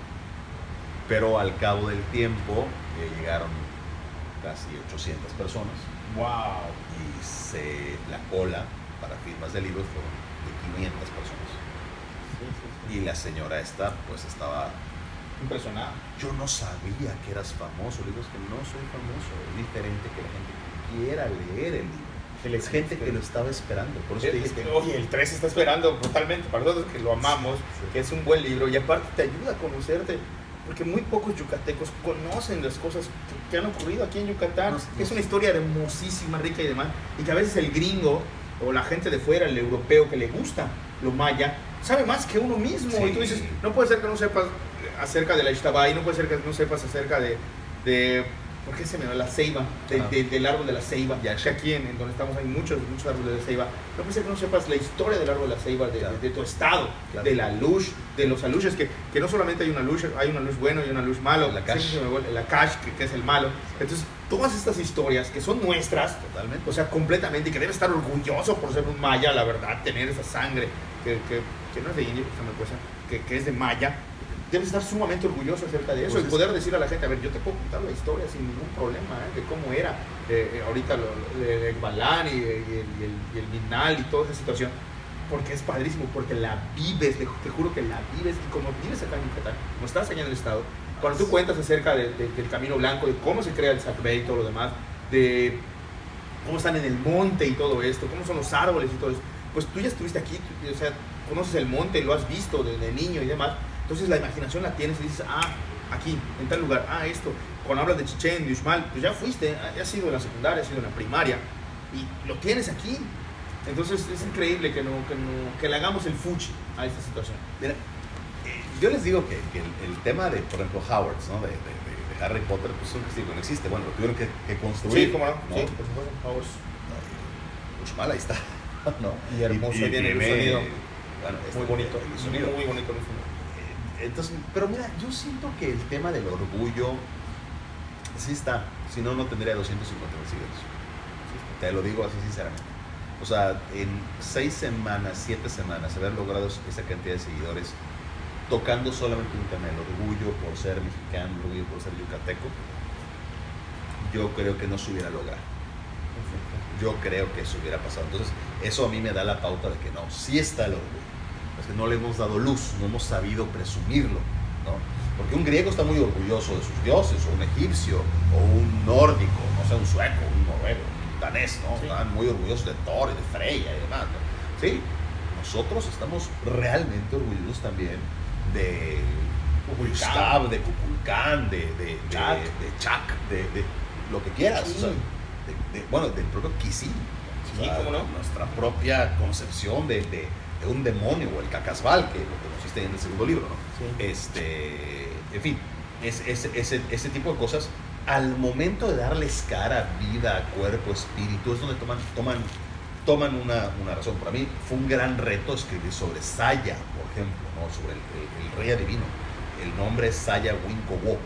Pero al cabo del tiempo eh, llegaron casi 800 personas. ¡Wow! Y se, la cola para firmas de libros fueron de 500 personas. Y la señora esta, pues estaba Impresionada. Yo no sabía que eras famoso. Le digo, es que no soy famoso. Es diferente que la gente quiera leer el libro. Es gente que lo estaba esperando. Por eso te Es dije que, oye, el 3 está esperando brutalmente para nosotros que lo amamos, Sí. que es un buen libro y aparte te ayuda a conocerte, porque muy pocos yucatecos conocen las cosas que, que han ocurrido aquí en Yucatán, No, que es no. una historia hermosísima, rica y demás, y que a veces el gringo o la gente de fuera, el europeo que le gusta lo maya, sabe más que uno mismo. Sí. Y tú dices, no puede ser que no sepas acerca de la Ixtabay, no puede ser que no sepas acerca de, de ¿por qué se me da? La ceiba, de- Ah. de- del árbol de la ceiba. Ya. que aquí en, en donde estamos hay muchos, muchos árboles de ceiba. No ser que no sepas la historia del árbol de la ceiba, de, Claro. de- tu estado, Claro. de la luz, de los aluches, que, que no solamente hay una luz, hay una luz bueno y una luz malo. La cash. Vuelve- la cash, que, que es el malo. Entonces, todas estas historias que son nuestras, totalmente. o sea, completamente, y que debe estar orgulloso por ser un maya, la verdad, tener esa sangre, que, que, que no es de indio, que, me cuesta, que, que es de maya, debes estar sumamente orgulloso acerca de eso Pues y es- poder decir a la gente, a ver, yo te puedo contar la historia sin ningún problema, ¿eh? de cómo era eh, eh, ahorita lo, lo- el Balán y, y el, y, el, y el Minal y toda esa situación, porque es padrísimo, porque la vives, te, te juro que la vives, y como vives acá en Yucatán, como estás allá en el estado, cuando tú cuentas acerca de- de- del Camino Blanco, de cómo se crea el Sacbay y todo lo demás, de cómo están en el monte y todo esto, cómo son los árboles y todo eso, pues tú ya estuviste aquí, tú- o sea, conoces el monte, lo has visto desde niño y demás, entonces la imaginación la tienes y dices, ah, aquí, en tal lugar, ah, esto, cuando hablas de Chichén, de Uxmal, pues ya fuiste, ya has sido en la secundaria, has sido en la primaria, y lo tienes aquí. Entonces es increíble que, no, que, no, que le hagamos el fuchi a esta situación. Mira, eh, yo les digo que, que el, el tema de, por ejemplo, Howard, ¿no? de, de- de- de Harry Potter, pues es un no existe. Bueno, lo tuvieron que, que construir. Sí, cómo no, ¿no? sí, por supuesto. Vamos. Uxmal, ahí está. [LAUGHS] ¿no? Y hermoso, el tiene, sonido. Bueno, este, Muy bonito, El sonido. muy bonito el sonido. Entonces, pero mira, yo siento que el tema del orgullo sí está. Si no, no tendría 250 mil seguidores. Te lo digo así sinceramente. O sea, en seis semanas, siete semanas, haber logrado esa cantidad de seguidores tocando solamente un tema del orgullo por ser mexicano, el orgullo por ser yucateco, yo creo que no se hubiera logrado. Yo creo que eso hubiera pasado. Entonces, eso a mí me da la pauta de que no, sí está el orgullo. Es que no le hemos dado luz, no hemos sabido presumirlo, ¿no? Porque un griego está muy orgulloso de sus dioses, o un egipcio, o un nórdico, no sé, un sueco, un noruego, un danés, ¿no? Sí. Están muy orgullosos de Thor y de Freya y demás, ¿no? Sí, nosotros estamos realmente orgullosos también de Kukulcán. Gustav, de Kukulcán, de, de, de, Chak. de Chak, de, de lo que quieras. o sea, Sí. de- bueno, del propio Kisin. Sí, cómo no. Nuestra propia concepción de, de- un demonio, o el Cacasbal, que lo conociste en el segundo libro, ¿no? Sí. Este, en fin, es- es- ese, ese tipo de cosas, al momento de darles cara, vida, cuerpo, espíritu, es donde toman, toman, toman una, una razón. Para mí fue un gran reto escribir sobre Saya, por ejemplo, ¿no? sobre el, el- el rey adivino. El nombre es Saya Winkowo,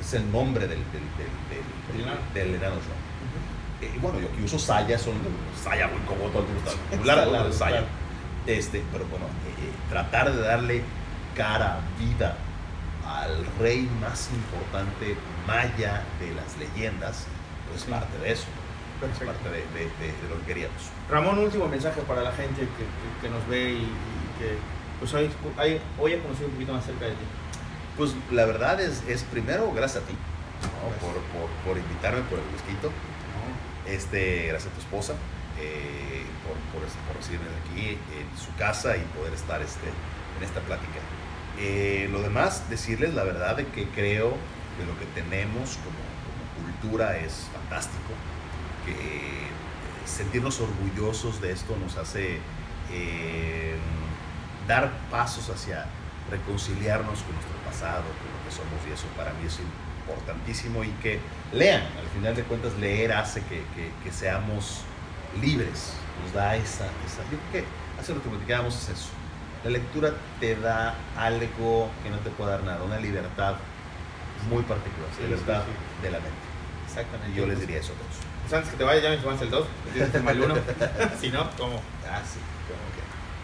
es el nombre del, del, del, del, enano. Snow. Eh, y bueno, yo aquí uso Saya, son Saya Winkowo, todo el tiempo está. Saya. Este, pero bueno, eh, eh, tratar de darle cara, vida al rey más importante maya de las leyendas, pues Sí. parte de eso, es parte de, de- de- de lo que queríamos. Ramón, último mensaje para la gente que, que- que nos ve y, y que pues hoy, hoy, ha conocido un poquito más cerca de ti. Pues la verdad es, es primero gracias a ti ¿no? Gracias. por, por, por invitarme por el whisky, este, gracias a tu esposa eh, por, por, por recibirme aquí en su casa y poder estar este, en esta plática. Eh, lo demás, decirles la verdad de que creo que lo que tenemos como, como cultura es fantástico, que eh, sentirnos orgullosos de esto nos hace eh, dar pasos hacia reconciliarnos con nuestro pasado, con lo que somos y eso para mí es importantísimo y que lean, al final de cuentas leer hace que, que- que seamos libres, nos da esa, esa, yo creo que hace lo que platicábamos es eso, La lectura te da algo que no te puede dar nada, una libertad muy particular, Sí, libertad sí, sí. de la mente. Exactamente. Y yo les diría eso a todos. Pues antes que te vayas, ya me sumas el 2. Tienes que tomar el 1. [LAUGHS] si no, ¿cómo? Ah, sí, como que.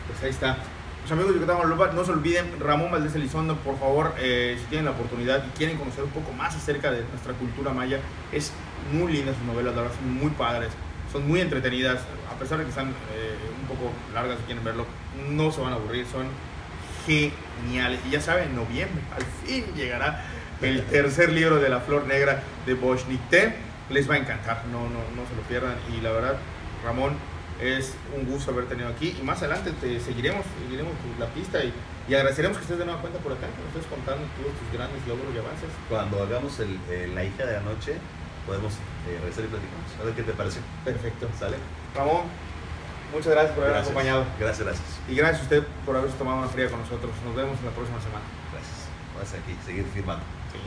Pues ahí está. Pues amigos de Yucatán Lupa, no se olviden, Ramón Valdés Elizondo, por favor, eh, si tienen la oportunidad y quieren conocer un poco más acerca de nuestra cultura maya, es muy linda sus novelas, la verdad, son muy padres, son muy entretenidas, a pesar de que están eh, un poco largas si quieren verlo, no se van a aburrir, son geniales. Y ya saben, en noviembre, [LAUGHS] al fin llegará el tercer libro de La Flor Negra de Bosch Nicté. Les va a encantar, no, no, no se lo pierdan. Y la verdad, Ramón, es un gusto haber tenido aquí. Y más adelante te seguiremos, seguiremos la pista y, y agradeceremos que estés de nueva cuenta por acá, que nos estés contando todos tus grandes logros y avances. Cuando hagamos el, eh, la hija de la noche, podemos eh, regresar y platicamos. A ver qué te parece. Perfecto. ¿Sale? Ramón, muchas gracias por haber Gracias. acompañado. Gracias, gracias. Y gracias a usted por haberse tomado una fría con nosotros. Nos vemos en la próxima semana. Gracias. Vas aquí, seguir firmando. Sí.